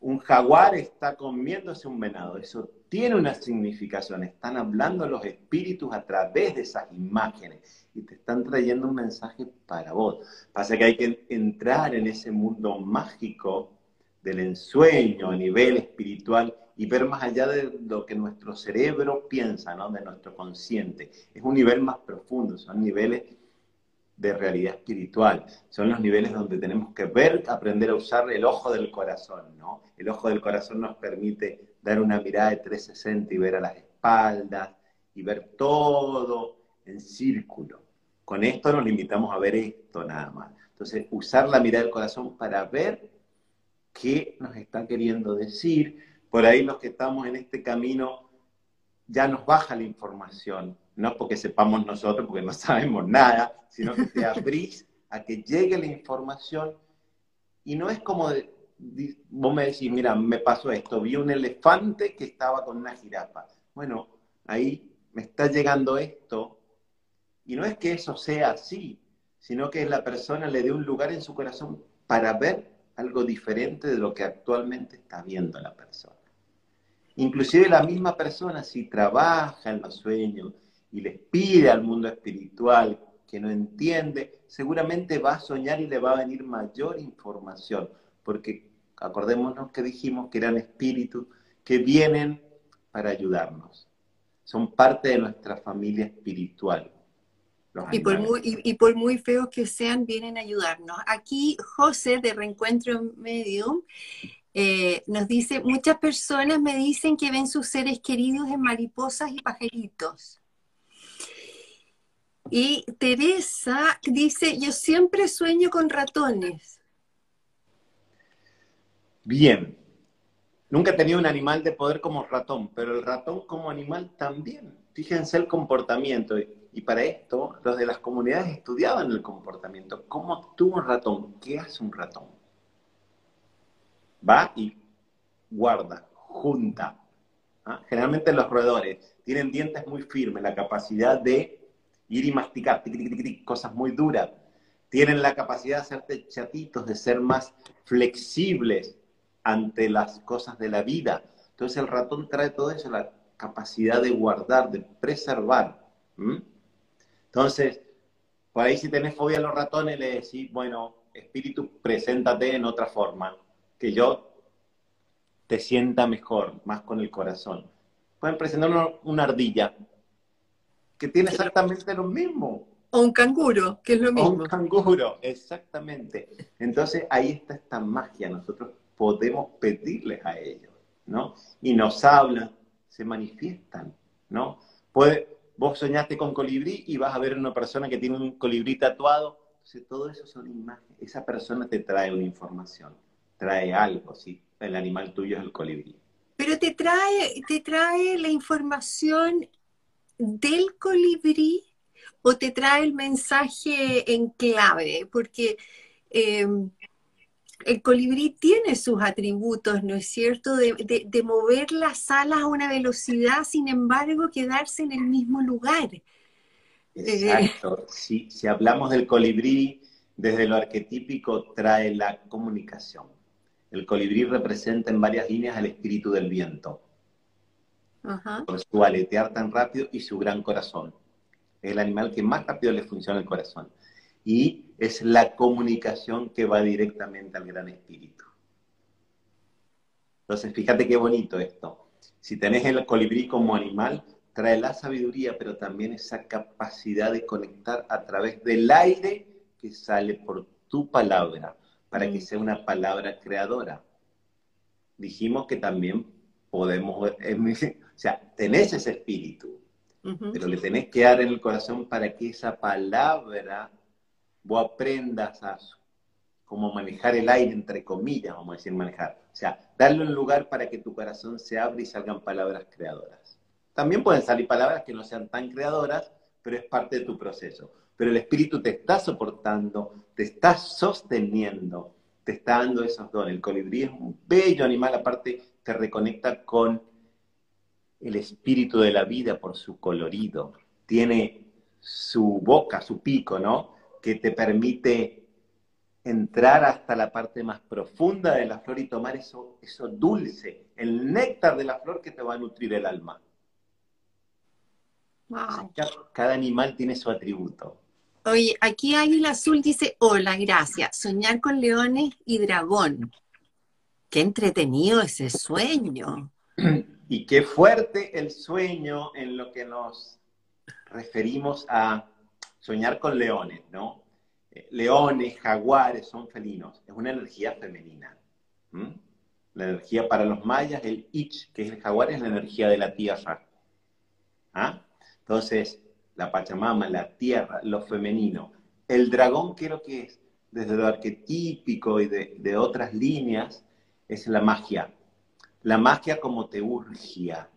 un jaguar está comiéndose un venado. Eso tiene una significación. Están hablando los espíritus a través de esas imágenes y te están trayendo un mensaje para vos. Pasa que hay que entrar en ese mundo mágico del ensueño a nivel espiritual y ver más allá de lo que nuestro cerebro piensa, ¿no? de nuestro consciente. Es un nivel más profundo, son niveles de realidad espiritual. Son los niveles donde tenemos que ver, aprender a usar el ojo del corazón, ¿no? El ojo del corazón nos permite dar una mirada de 360 y ver a las espaldas y ver todo en círculo. Con esto nos limitamos a ver esto nada más. Entonces, usar la mirada del corazón para ver qué nos está queriendo decir. Por ahí los que estamos en este camino ya nos baja la información, no porque sepamos nosotros, porque no <laughs> sabemos nada, sino que te abrís a que llegue la información y no es como vos me decís, mira, me pasó esto, vi un elefante que estaba con una jirafa. Bueno, ahí me está llegando esto y no es que eso sea así, sino que la persona le dé un lugar en su corazón para ver algo diferente de lo que actualmente está viendo la persona. Inclusive la misma persona, si trabaja en los sueños, y les pide al mundo espiritual que no entiende, seguramente va a soñar y le va a venir mayor información, porque acordémonos que dijimos que eran espíritus que vienen para ayudarnos. Son parte de nuestra familia espiritual. Y por, muy, y, por muy feos que sean, vienen a ayudarnos. Aquí José de Reencuentro Medium eh, nos dice, muchas personas me dicen que ven sus seres queridos en mariposas y pajaritos. Y Teresa dice, yo siempre sueño con ratones. Bien. Nunca he tenido un animal de poder como ratón, pero el ratón como animal también. Fíjense el comportamiento. Y para esto, los de las comunidades estudiaban el comportamiento. ¿Cómo actúa un ratón? ¿Qué hace un ratón? Va y guarda, junta. ¿ah? Generalmente los roedores tienen dientes muy firmes, la capacidad de ir y masticar, cosas muy duras. Tienen la capacidad de hacerte chatitos, de ser más flexibles ante las cosas de la vida. Entonces el ratón trae todo eso, la capacidad de guardar, de preservar. Entonces, por ahí si tenés fobia a los ratones, le decís, bueno, espíritu, preséntate en otra forma, que yo te sienta mejor, más con el corazón. Pueden presentar una ardilla, que tiene exactamente lo mismo. O un canguro, que es lo mismo. O un canguro, exactamente. Entonces ahí está esta magia, nosotros podemos pedirles a ellos, ¿no? Y nos hablan, se manifiestan, ¿no? Puede, vos soñaste con colibrí y vas a ver una persona que tiene un colibrí tatuado, entonces todo eso son imágenes, esa persona te trae una información, trae algo, ¿sí? El animal tuyo es el colibrí. Pero te trae, te trae la información del colibrí o te trae el mensaje en clave? Porque em, el colibrí tiene sus atributos, ¿no es cierto? De, mover las alas a una velocidad, sin embargo, quedarse en el mismo lugar. Exacto. si, si hablamos del colibrí, desde lo arquetípico trae la comunicación. El colibrí representa en varias líneas el espíritu del viento. Por su aletear tan rápido y su gran corazón. Es el animal que más rápido le funciona el corazón. Y es la comunicación que va directamente al gran espíritu. Entonces, fíjate qué bonito esto. Si tenés el colibrí como animal, trae la sabiduría, pero también esa capacidad de conectar a través del aire que sale por tu palabra, para que mm. sea una palabra creadora. Dijimos que también podemos, <laughs> o sea, tenés ese espíritu, pero le tenés que dar en el corazón para que esa palabra vos aprendas a manejar el aire, entre comillas, vamos a decir manejar. O sea, darle un lugar para que tu corazón se abra y salgan palabras creadoras. También pueden salir palabras que no sean tan creadoras, pero es parte de tu proceso. Pero el espíritu te está soportando, te está sosteniendo, te está dando esos dones. El colibrí es un bello animal, aparte te reconecta con el espíritu de la vida por su colorido. Tiene su boca, su pico, ¿no? Que te permite entrar hasta la parte más profunda de la flor y tomar eso, eso dulce, el néctar de la flor que te va a nutrir el alma. Cada, animal tiene su atributo. Oye, aquí Águila Azul dice, hola, gracias. Soñar con leones y dragón. Qué entretenido ese sueño. Y qué fuerte el sueño en lo que nos referimos a soñar con leones, ¿no? Eh, leones, jaguares son felinos, es una energía femenina. La energía para los mayas, el ich, que es el jaguar, es la energía de la tierra. ¿Ah? Entonces, la Pachamama, la tierra, lo femenino. El dragón, ¿qué es lo que es? Desde lo arquetípico y de otras líneas, es la magia la magia como teurgia,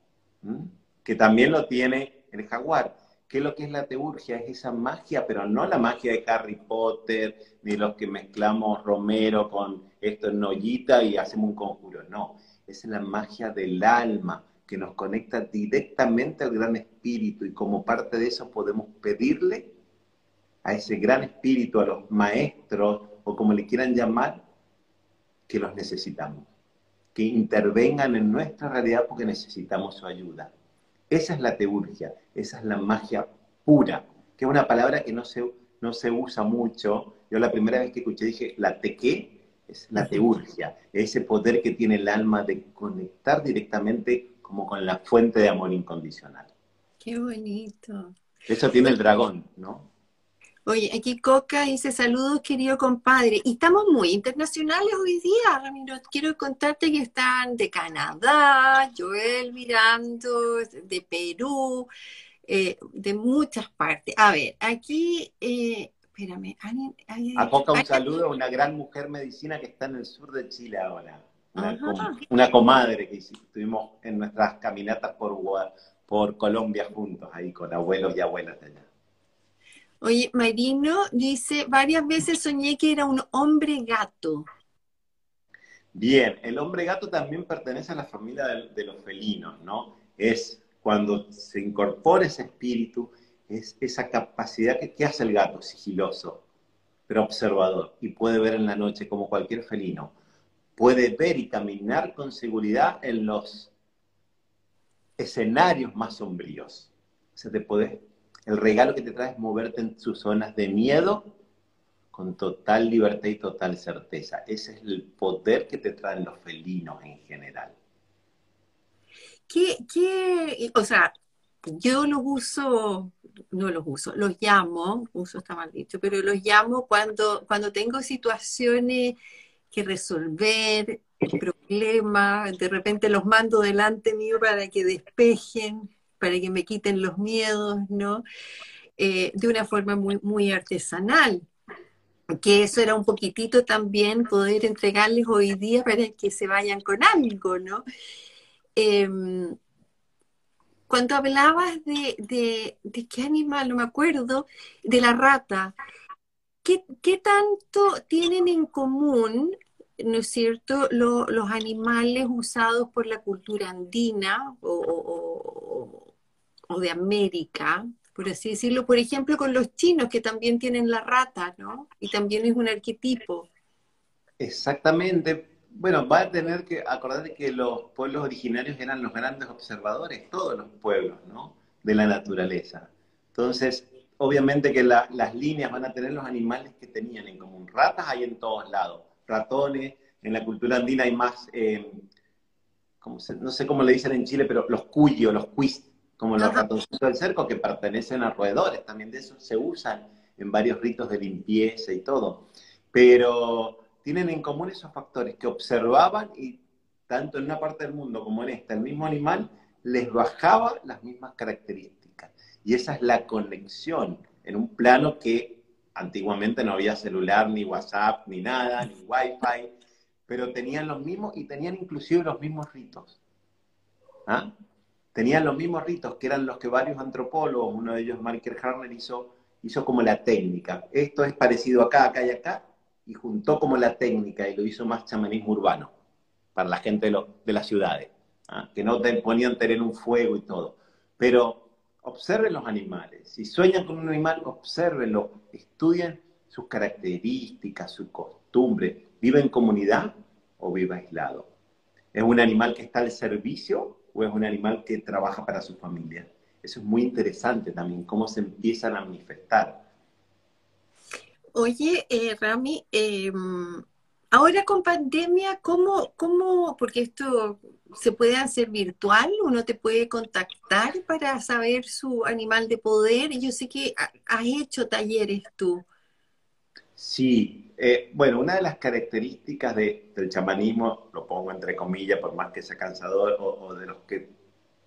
que también lo tiene el jaguar. ¿Qué es lo que es la teurgia? Es esa magia, pero no la magia de Harry Potter, ni los que mezclamos Romero con esto en Nollita y hacemos un conjuro. No, es la magia del alma que nos conecta directamente al gran espíritu y como parte de eso podemos pedirle a ese gran espíritu, a los maestros o como le quieran llamar, que los necesitamos que intervengan en nuestra realidad porque necesitamos su ayuda. Esa es la teurgia, esa es la magia pura, que es una palabra que no se, no se usa mucho. Yo la primera vez que escuché dije, la teque es la teurgia, ese poder que tiene el alma de conectar directamente como con la fuente de amor incondicional. Qué bonito. Eso tiene el dragón, ¿no? Oye, aquí Coca dice saludos, querido compadre. Y estamos muy internacionales hoy día, Ramiro. Quiero contarte que están de Canadá, Joel mirando, de Perú, eh, de muchas partes. A ver, aquí, eh, espérame. a Coca un saludo a una gran mujer medicina que está en el sur de Chile ahora. Una, comadre que estuvimos en nuestras caminatas por, por Colombia juntos, ahí con abuelos y abuelas de allá. Oye, Marino dice, varias veces soñé que era un hombre gato. Bien, el hombre gato también pertenece a la familia de, los felinos, ¿no? Es cuando se incorpora ese espíritu, es esa capacidad que, hace el gato, sigiloso, pero observador, y puede ver en la noche como cualquier felino. Puede ver y caminar con seguridad en los escenarios más sombríos. O sea, te puedes el regalo que te trae es moverte en sus zonas de miedo con total libertad y total certeza. Ese es el poder que te traen los felinos en general. ¿Qué, qué, o sea, yo los uso, no los uso, los llamo, uso está mal dicho, pero los llamo cuando, cuando tengo situaciones que resolver, problemas, de repente los mando delante mío para que despejen para que me quiten los miedos, ¿no? Eh, de una forma muy, muy artesanal. Que eso era un poquitito también poder entregarles hoy día para que se vayan con algo, ¿no? Em, cuando hablabas de, de, qué animal, no me acuerdo, de la rata, ¿qué, qué tanto tienen en común ¿no es cierto?, los animales usados por la cultura andina o, de América, por así decirlo, por ejemplo, con los chinos que también tienen la rata, ¿no? Y también es un arquetipo. Exactamente. Bueno, va a tener que acordar que los pueblos originarios eran los grandes observadores, todos los pueblos, ¿no? De la naturaleza. Entonces, obviamente que las líneas van a tener los animales que tenían en común. Ratas hay en todos lados, ratones, en la cultura andina hay más, eh, no sé cómo le dicen en Chile, pero los cuyos, los cuis, como los ratoncitos del cerco que pertenecen a roedores, también de eso se usan en varios ritos de limpieza y todo. Pero tienen en común esos factores que observaban y tanto en una parte del mundo como en esta, el mismo animal les bajaba las mismas características. Y esa es la conexión en un plano que antiguamente no había celular, ni WhatsApp, ni nada, ni Wi-Fi, pero tenían los mismos y tenían inclusive los mismos ritos. ¿Ah? Tenían los mismos ritos que eran los que varios antropólogos, uno de ellos Michael Harner, hizo, hizo como la técnica. Esto es parecido acá, acá y acá, y juntó como la técnica y lo hizo más chamanismo urbano para la gente de, de las ciudades, ¿ah? que no te ponían tener un fuego y todo. Pero observen los animales. Si sueñan con un animal, observenlo, estudien sus características, su costumbre. ¿Vive en comunidad o vive aislado? ¿Es un animal que está al servicio o es un animal que trabaja para su familia? Eso es muy interesante también, cómo se empiezan a manifestar. Oye, eh, Rami, em, ahora con pandemia, ¿cómo, ¿cómo, porque esto se puede hacer virtual, uno te puede contactar para saber su animal de poder. Yo sé que has hecho talleres tú. Sí, eh, bueno, una de las características del chamanismo, lo pongo entre comillas, por más que sea cansador, o, de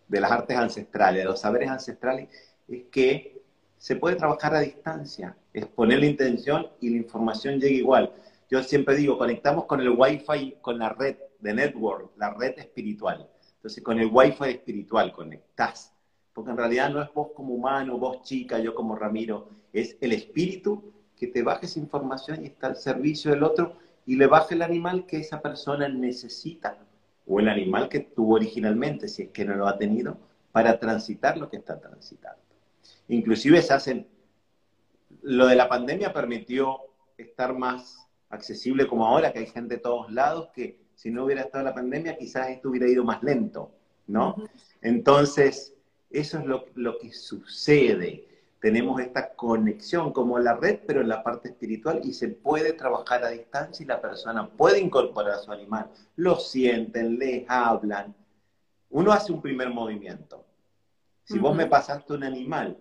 de las artes ancestrales, de los saberes ancestrales, es que se puede trabajar a distancia, es poner la intención y la información llega igual. Yo siempre digo, conectamos con el Wi-Fi, con la red de network, la red espiritual. Entonces, con el wifi espiritual conectás. Porque en realidad no es vos como humano, vos chica, yo como Ramiro, es el espíritu que te baje esa información y está al servicio del otro y le baje el animal que esa persona necesita o el animal que tuvo originalmente, si es que no lo ha tenido, para transitar lo que está transitando. Inclusive se hacen, lo de la pandemia permitió estar más accesible como ahora, que hay gente de todos lados que si no hubiera estado la pandemia, quizás esto hubiera ido más lento, ¿no? Entonces, eso es lo, lo, que sucede. Tenemos esta conexión como la red, pero en la parte espiritual, y se puede trabajar a distancia y la persona puede incorporar a su animal. Lo sienten, les hablan. Uno hace un primer movimiento. Si vos me pasaste un animal,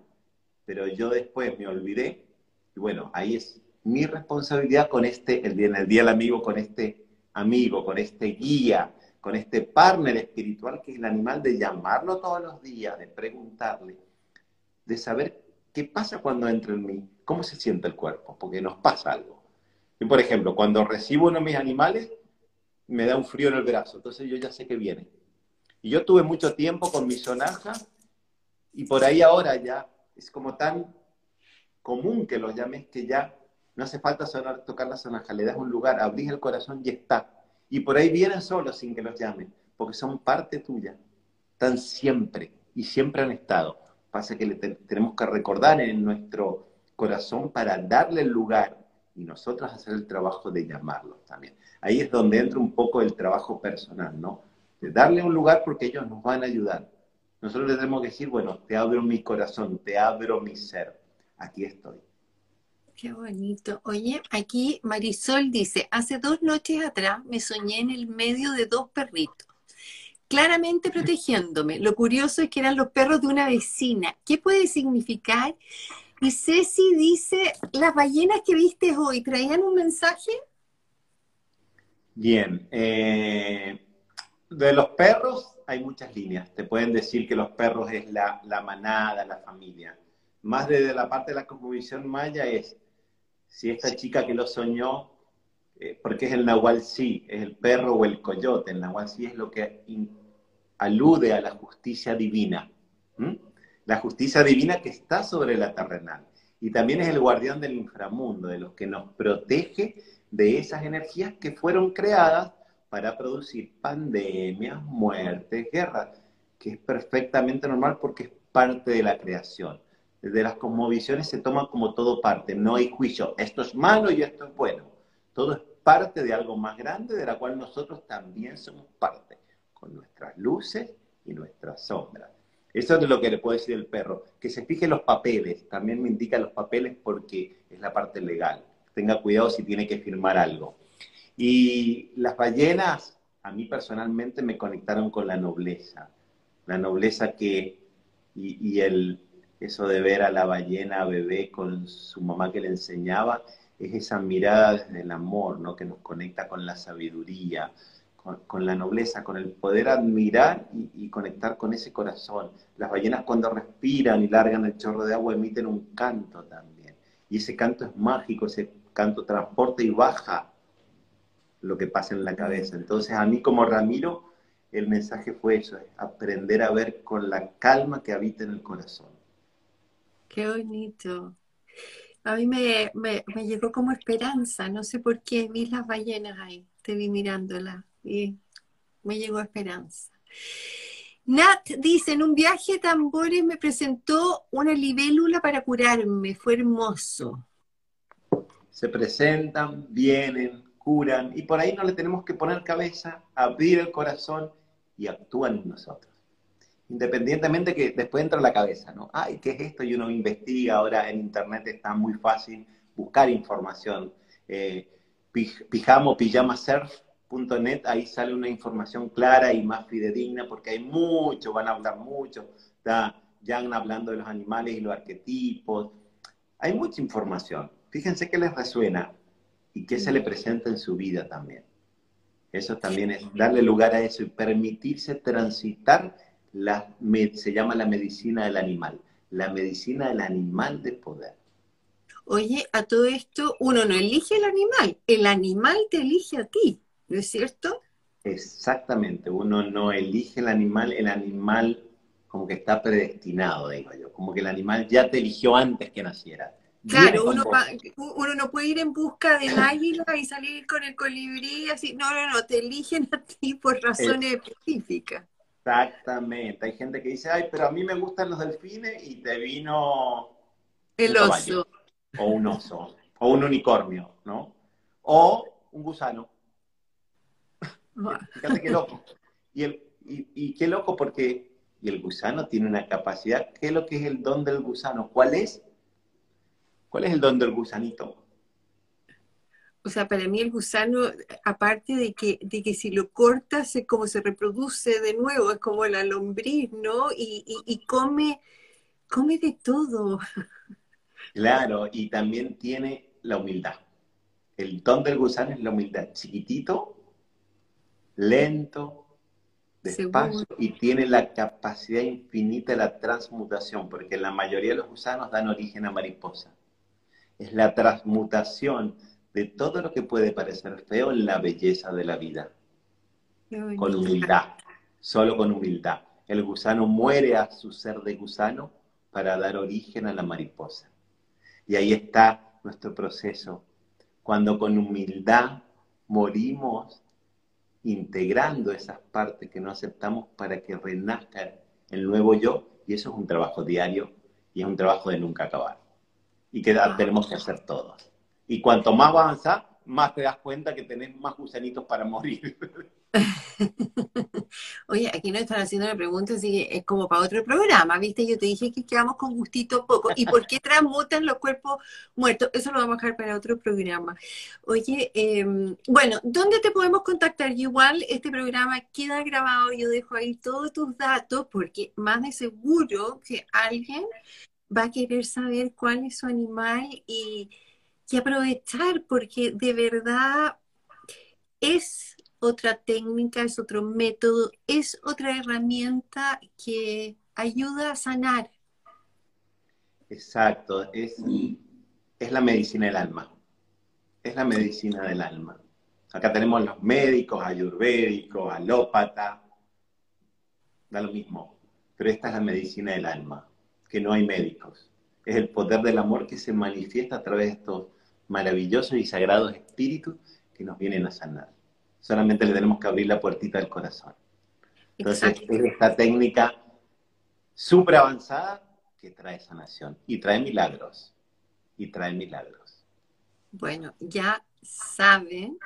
pero yo después me olvidé, y bueno, ahí es mi responsabilidad con este, el día, en el día del amigo, con este amigo, con este guía, con este partner espiritual que es el animal, de llamarlo todos los días, de preguntarle, de saber qué pasa cuando entra en mí, cómo se siente el cuerpo, porque nos pasa algo. Y por ejemplo, cuando recibo uno de mis animales, me da un frío en el brazo, entonces yo ya sé que viene. Y yo tuve mucho tiempo con mi sonaja y por ahí ahora ya es como tan común que los llames que ya no hace falta sonar, tocar la sonaja, le das un lugar, abrís el corazón y está. Y por ahí vienen solos sin que los llamen, porque son parte tuya. Están siempre y siempre han estado. Pasa que le tenemos que recordar en nuestro corazón para darle el lugar y nosotros hacer el trabajo de llamarlos también. Ahí es donde entra un poco el trabajo personal, ¿no? De darle un lugar porque ellos nos van a ayudar. Nosotros le tenemos que decir, bueno, te abro mi corazón, te abro mi ser, aquí estoy. Qué bonito. Oye, aquí Marisol dice, hace dos noches atrás me soñé en el medio de dos perritos, claramente protegiéndome. Lo curioso es que eran los perros de una vecina. ¿Qué puede significar? Y Ceci dice, ¿las ballenas que viste hoy traían un mensaje? Bien. Eh, de los perros hay muchas líneas. Te pueden decir que los perros es la, la manada, la familia. Más desde la parte de la cosmovisión maya es si esta chica que lo soñó, eh, porque es el nahual sí, es el perro o el coyote, el nahual sí es lo que alude a la justicia divina, la justicia divina que está sobre la terrenal. Y también es el guardián del inframundo, de los que nos protege de esas energías que fueron creadas para producir pandemias, muertes, guerras, que es perfectamente normal porque es parte de la creación. Desde las cosmovisiones se toma como todo parte, no hay juicio, esto es malo y esto es bueno. Todo es parte de algo más grande de la cual nosotros también somos parte, con nuestras luces y nuestras sombras. Eso es lo que le puedo decir el perro. Que se fije los papeles. También me indica los papeles porque es la parte legal. Tenga cuidado si tiene que firmar algo. Y las ballenas, a mí personalmente me conectaron con la nobleza. La nobleza que, y, el, eso de ver a la ballena bebé con su mamá que le enseñaba, es esa mirada desde el amor, ¿no? Que nos conecta con la sabiduría, con, la nobleza, con el poder admirar y, conectar con ese corazón. Las ballenas cuando respiran y largan el chorro de agua emiten un canto también. Y ese canto es mágico, ese canto transporta y baja lo que pasa en la cabeza. Entonces a mí como Ramiro, el mensaje fue eso, aprender a ver con la calma que habita en el corazón. Qué bonito. A mí me, me, llegó como esperanza, no sé por qué, vi las ballenas ahí, te vi mirándolas y me llegó esperanza. Nat dice, en un viaje de tambores me presentó una libélula para curarme, fue hermoso. Se presentan, vienen, curan, y por ahí no le tenemos que poner cabeza, abrir el corazón y actúan en nosotros. Independientemente que después entra la cabeza, ¿no? Ay, ¿qué es esto? Y uno investiga, ahora en internet está muy fácil buscar información. Eh, pijamo, pijama surf, .net, ahí sale una información clara y más fidedigna, porque hay mucho, van a hablar mucho, ya han hablando de los animales y los arquetipos, hay mucha información. Fíjense qué les resuena y qué se le presenta en su vida también. Eso también es darle lugar a eso y permitirse transitar, la, se llama la medicina del animal, la medicina del animal de poder. Oye, a todo esto uno no elige el animal, el animal te elige a ti. ¿No es cierto? Exactamente, uno no elige el animal, el animal como que está predestinado, digo yo, como que el animal ya te eligió antes que naciera. Claro, uno, uno, no puede ir en busca del águila y salir con el colibrí, así, no, no, no, te eligen a ti por razones específicas. Exactamente, hay gente que dice, ay, pero a mí me gustan los delfines y te vino... El oso. o un oso, o un unicornio, ¿no? O un gusano. Fíjate qué loco. Y, el, y, qué loco porque y el gusano tiene una capacidad. ¿Qué es lo que es el don del gusano? ¿Cuál es? ¿Cuál es el don del gusanito? O sea, para mí el gusano, aparte de que, de que si lo cortas es como se reproduce de nuevo, es como la lombriz, ¿no? Y, y come, come de todo. Claro, y también tiene la humildad. El don del gusano es la humildad. Chiquitito, lento, despacio y tiene la capacidad infinita de la transmutación, porque la mayoría de los gusanos dan origen a mariposa. Es la transmutación de todo lo que puede parecer feo en la belleza de la vida. Con humildad, solo con humildad. El gusano muere a su ser de gusano para dar origen a la mariposa. Y ahí está nuestro proceso. Cuando con humildad morimos integrando esas partes que no aceptamos para que renazca el nuevo yo, y eso es un trabajo diario y es un trabajo de nunca acabar. Y que tenemos que hacer todos. Y cuanto más avanza, más te das cuenta que tenés más gusanitos para morir. <laughs> <laughs> Oye, aquí nos están haciendo una pregunta, así que es como para otro programa, ¿viste? Yo te dije que quedamos con gustito poco. ¿Y por qué <laughs> transmutan los cuerpos muertos? Eso lo vamos a dejar para otro programa. Oye, em, bueno, ¿dónde te podemos contactar? Igual este programa queda grabado, yo dejo ahí todos tus datos, porque más de seguro que alguien va a querer saber cuál es su animal y, y aprovechar, porque de verdad es otra técnica, es otro método, es otra herramienta que ayuda a sanar. Exacto, es, es la medicina del alma. Es la medicina del alma. Acá tenemos los médicos, ayurvédicos, alópata, da lo mismo. Pero esta es la medicina del alma, que no hay médicos. Es el poder del amor que se manifiesta a través de estos maravillosos y sagrados espíritus que nos vienen a sanar. Solamente le tenemos que abrir la puertita del corazón. Entonces, es esta técnica súper avanzada que trae sanación y trae milagros. Y trae milagros. Bueno, ya saben,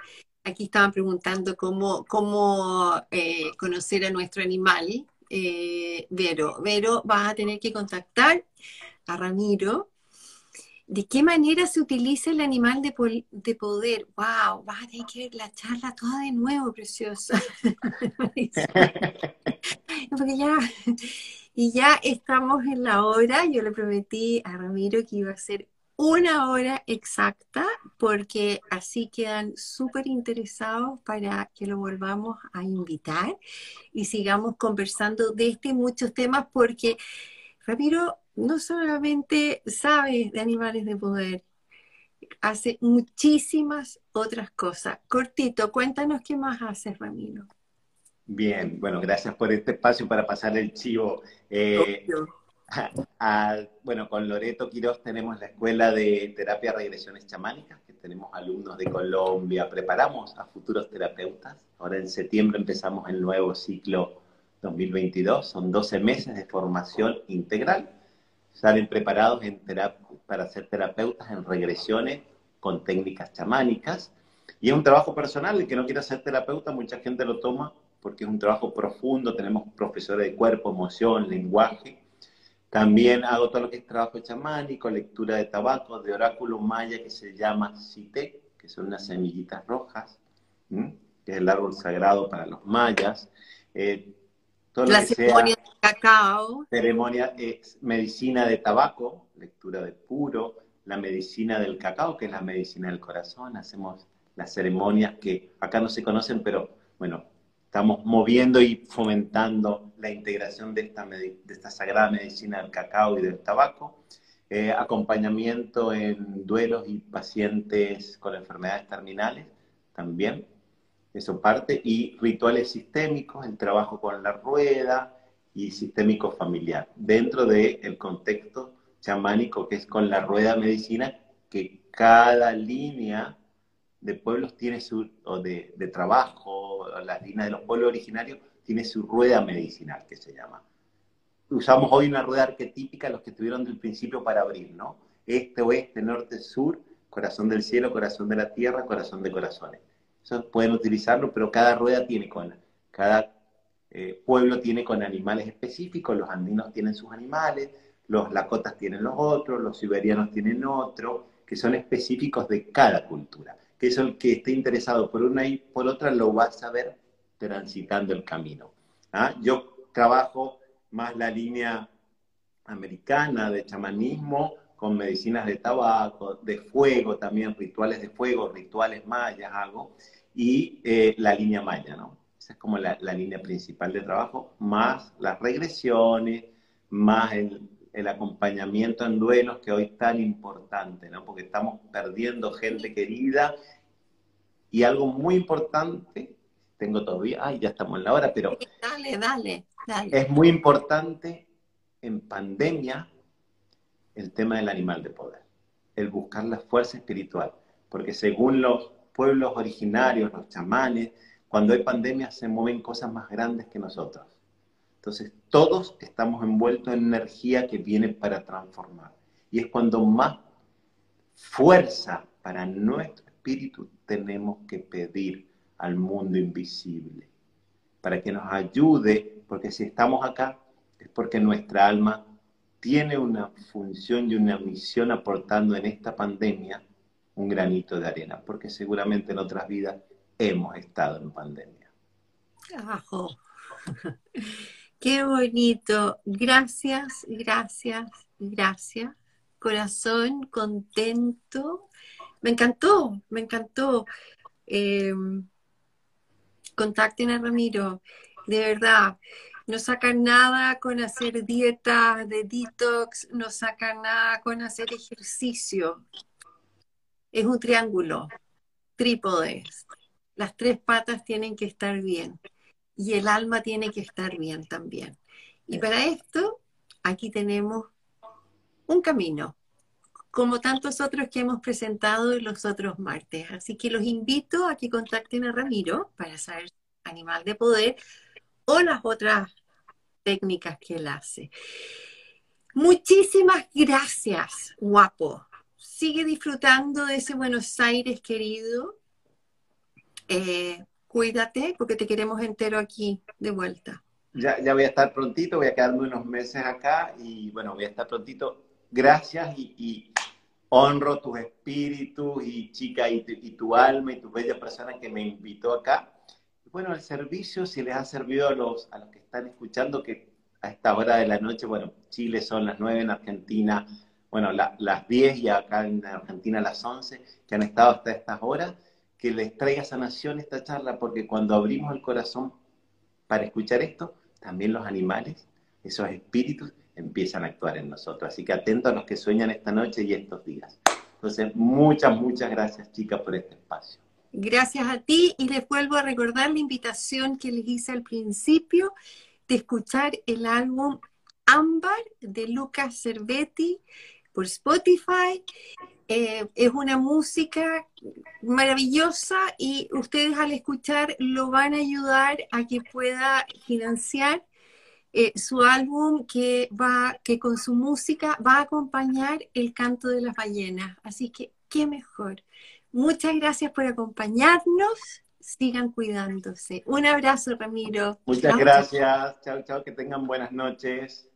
aquí estaban preguntando cómo, cómo eh, conocer a nuestro animal. Eh, Vero, Vero, vas a tener que contactar a Ramiro ¿De qué manera se utiliza el animal de, poder? ¡Wow! Vas a tener que ver la charla toda de nuevo, preciosa. <laughs> Porque ya, y ya estamos en la hora. Yo le prometí a Ramiro que iba a ser una hora exacta, porque así quedan súper interesados para que lo volvamos a invitar y sigamos conversando de este y muchos temas, porque Ramiro no solamente sabe de animales de poder, hace muchísimas otras cosas. Cortito, cuéntanos qué más haces, Ramiro. Bien, bueno, gracias por este espacio para pasar el chivo. Eh, <laughs> bueno, con Loreto Quiroz tenemos la escuela de terapia regresiones chamánicas, que tenemos alumnos de Colombia, preparamos a futuros terapeutas. Ahora en septiembre empezamos el nuevo ciclo 2022, son 12 meses de formación integral salen preparados en para ser terapeutas en regresiones con técnicas chamánicas. Y es un trabajo personal, el que no quiera ser terapeuta, mucha gente lo toma porque es un trabajo profundo, tenemos profesores de cuerpo, emoción, lenguaje. También hago todo lo que es trabajo chamánico, lectura de tabaco, de oráculo maya que se llama Cité, que son unas semillitas rojas, que es el árbol sagrado para los mayas. Eh, la ceremonia de cacao. Ceremonia, es medicina de tabaco, lectura de puro, la medicina del cacao, que es la medicina del corazón. Hacemos las ceremonias que acá no se conocen, pero bueno, estamos moviendo y fomentando la integración de esta, de esta sagrada medicina del cacao y del tabaco. Eh, acompañamiento en duelos y pacientes con enfermedades terminales también eso parte, y rituales sistémicos, el trabajo con la rueda y sistémico familiar, dentro del contexto chamánico que es con la rueda medicina, que cada línea de pueblos tiene su, o de, de trabajo, la línea de los pueblos originarios, tiene su rueda medicinal, que se llama. Usamos hoy una rueda arquetípica, los que estuvieron del principio para abrir, ¿no? Este, oeste, norte, sur, corazón del cielo, corazón de la tierra, corazón de corazones pueden utilizarlo, pero cada rueda tiene con, cada eh, pueblo tiene con animales específicos, los andinos tienen sus animales, los lakotas tienen los otros, los siberianos tienen otro, que son específicos de cada cultura. Que eso el que esté interesado por una y por otra lo va a saber transitando el camino. ¿ah? Yo trabajo más la línea americana de chamanismo, con medicinas de tabaco, de fuego también, rituales de fuego, rituales mayas, algo y eh, la línea maya, ¿no? Esa es como la, línea principal de trabajo, más las regresiones, más el, acompañamiento en duelos que hoy es tan importante, ¿no? Porque estamos perdiendo gente querida y algo muy importante, tengo todavía, ay, ya estamos en la hora, pero... Dale, dale, dale. Es muy importante en pandemia el tema del animal de poder, el buscar la fuerza espiritual, porque según los pueblos originarios, los chamanes, cuando hay pandemia se mueven cosas más grandes que nosotros. Entonces, todos estamos envueltos en energía que viene para transformar. Y es cuando más fuerza para nuestro espíritu tenemos que pedir al mundo invisible, para que nos ayude, porque si estamos acá es porque nuestra alma tiene una función y una misión aportando en esta pandemia un granito de arena, porque seguramente en otras vidas hemos estado en pandemia. Qué bonito. Gracias, gracias, gracias. Corazón contento. Me encantó, me encantó. Em, contacten a Ramiro. De verdad, no sacan nada con hacer dieta de detox, no sacan nada con hacer ejercicio es un triángulo, trípodes. Las tres patas tienen que estar bien y el alma tiene que estar bien también. Y para esto, aquí tenemos un camino como tantos otros que hemos presentado los otros martes. Así que los invito a que contacten a Ramiro para saber Animal de Poder o las otras técnicas que él hace. Muchísimas gracias, guapo. Sigue disfrutando de ese Buenos Aires querido. Eh, cuídate porque te queremos entero aquí de vuelta. Ya, ya voy a estar prontito, voy a quedarme unos meses acá y bueno, voy a estar prontito. Gracias y, honro tus espíritus y chica y, y, tu alma y tu bella persona que me invitó acá. Bueno, el servicio, si les ha servido a los, a los que están escuchando, que a esta hora de la noche, bueno, Chile son las 9 en Argentina, bueno, las 10 y acá en Argentina las 11, que han estado hasta estas horas que les traiga sanación esta charla, porque cuando abrimos el corazón para escuchar esto, también los animales, esos espíritus, empiezan a actuar en nosotros. Así que atentos a los que sueñan esta noche y estos días. Entonces, muchas, muchas gracias, chicas, por este espacio. Gracias a ti y les vuelvo a recordar la invitación que les hice al principio de escuchar el álbum Ámbar de Lucas Cervetti por Spotify eh, es una música maravillosa y ustedes al escuchar lo van a ayudar a que pueda financiar eh, su álbum que va, que con su música va a acompañar el canto de las ballenas. Así que qué mejor. Muchas gracias por acompañarnos. Sigan cuidándose. Un abrazo, Ramiro. Muchas gracias. Chao, chao. Que tengan buenas noches.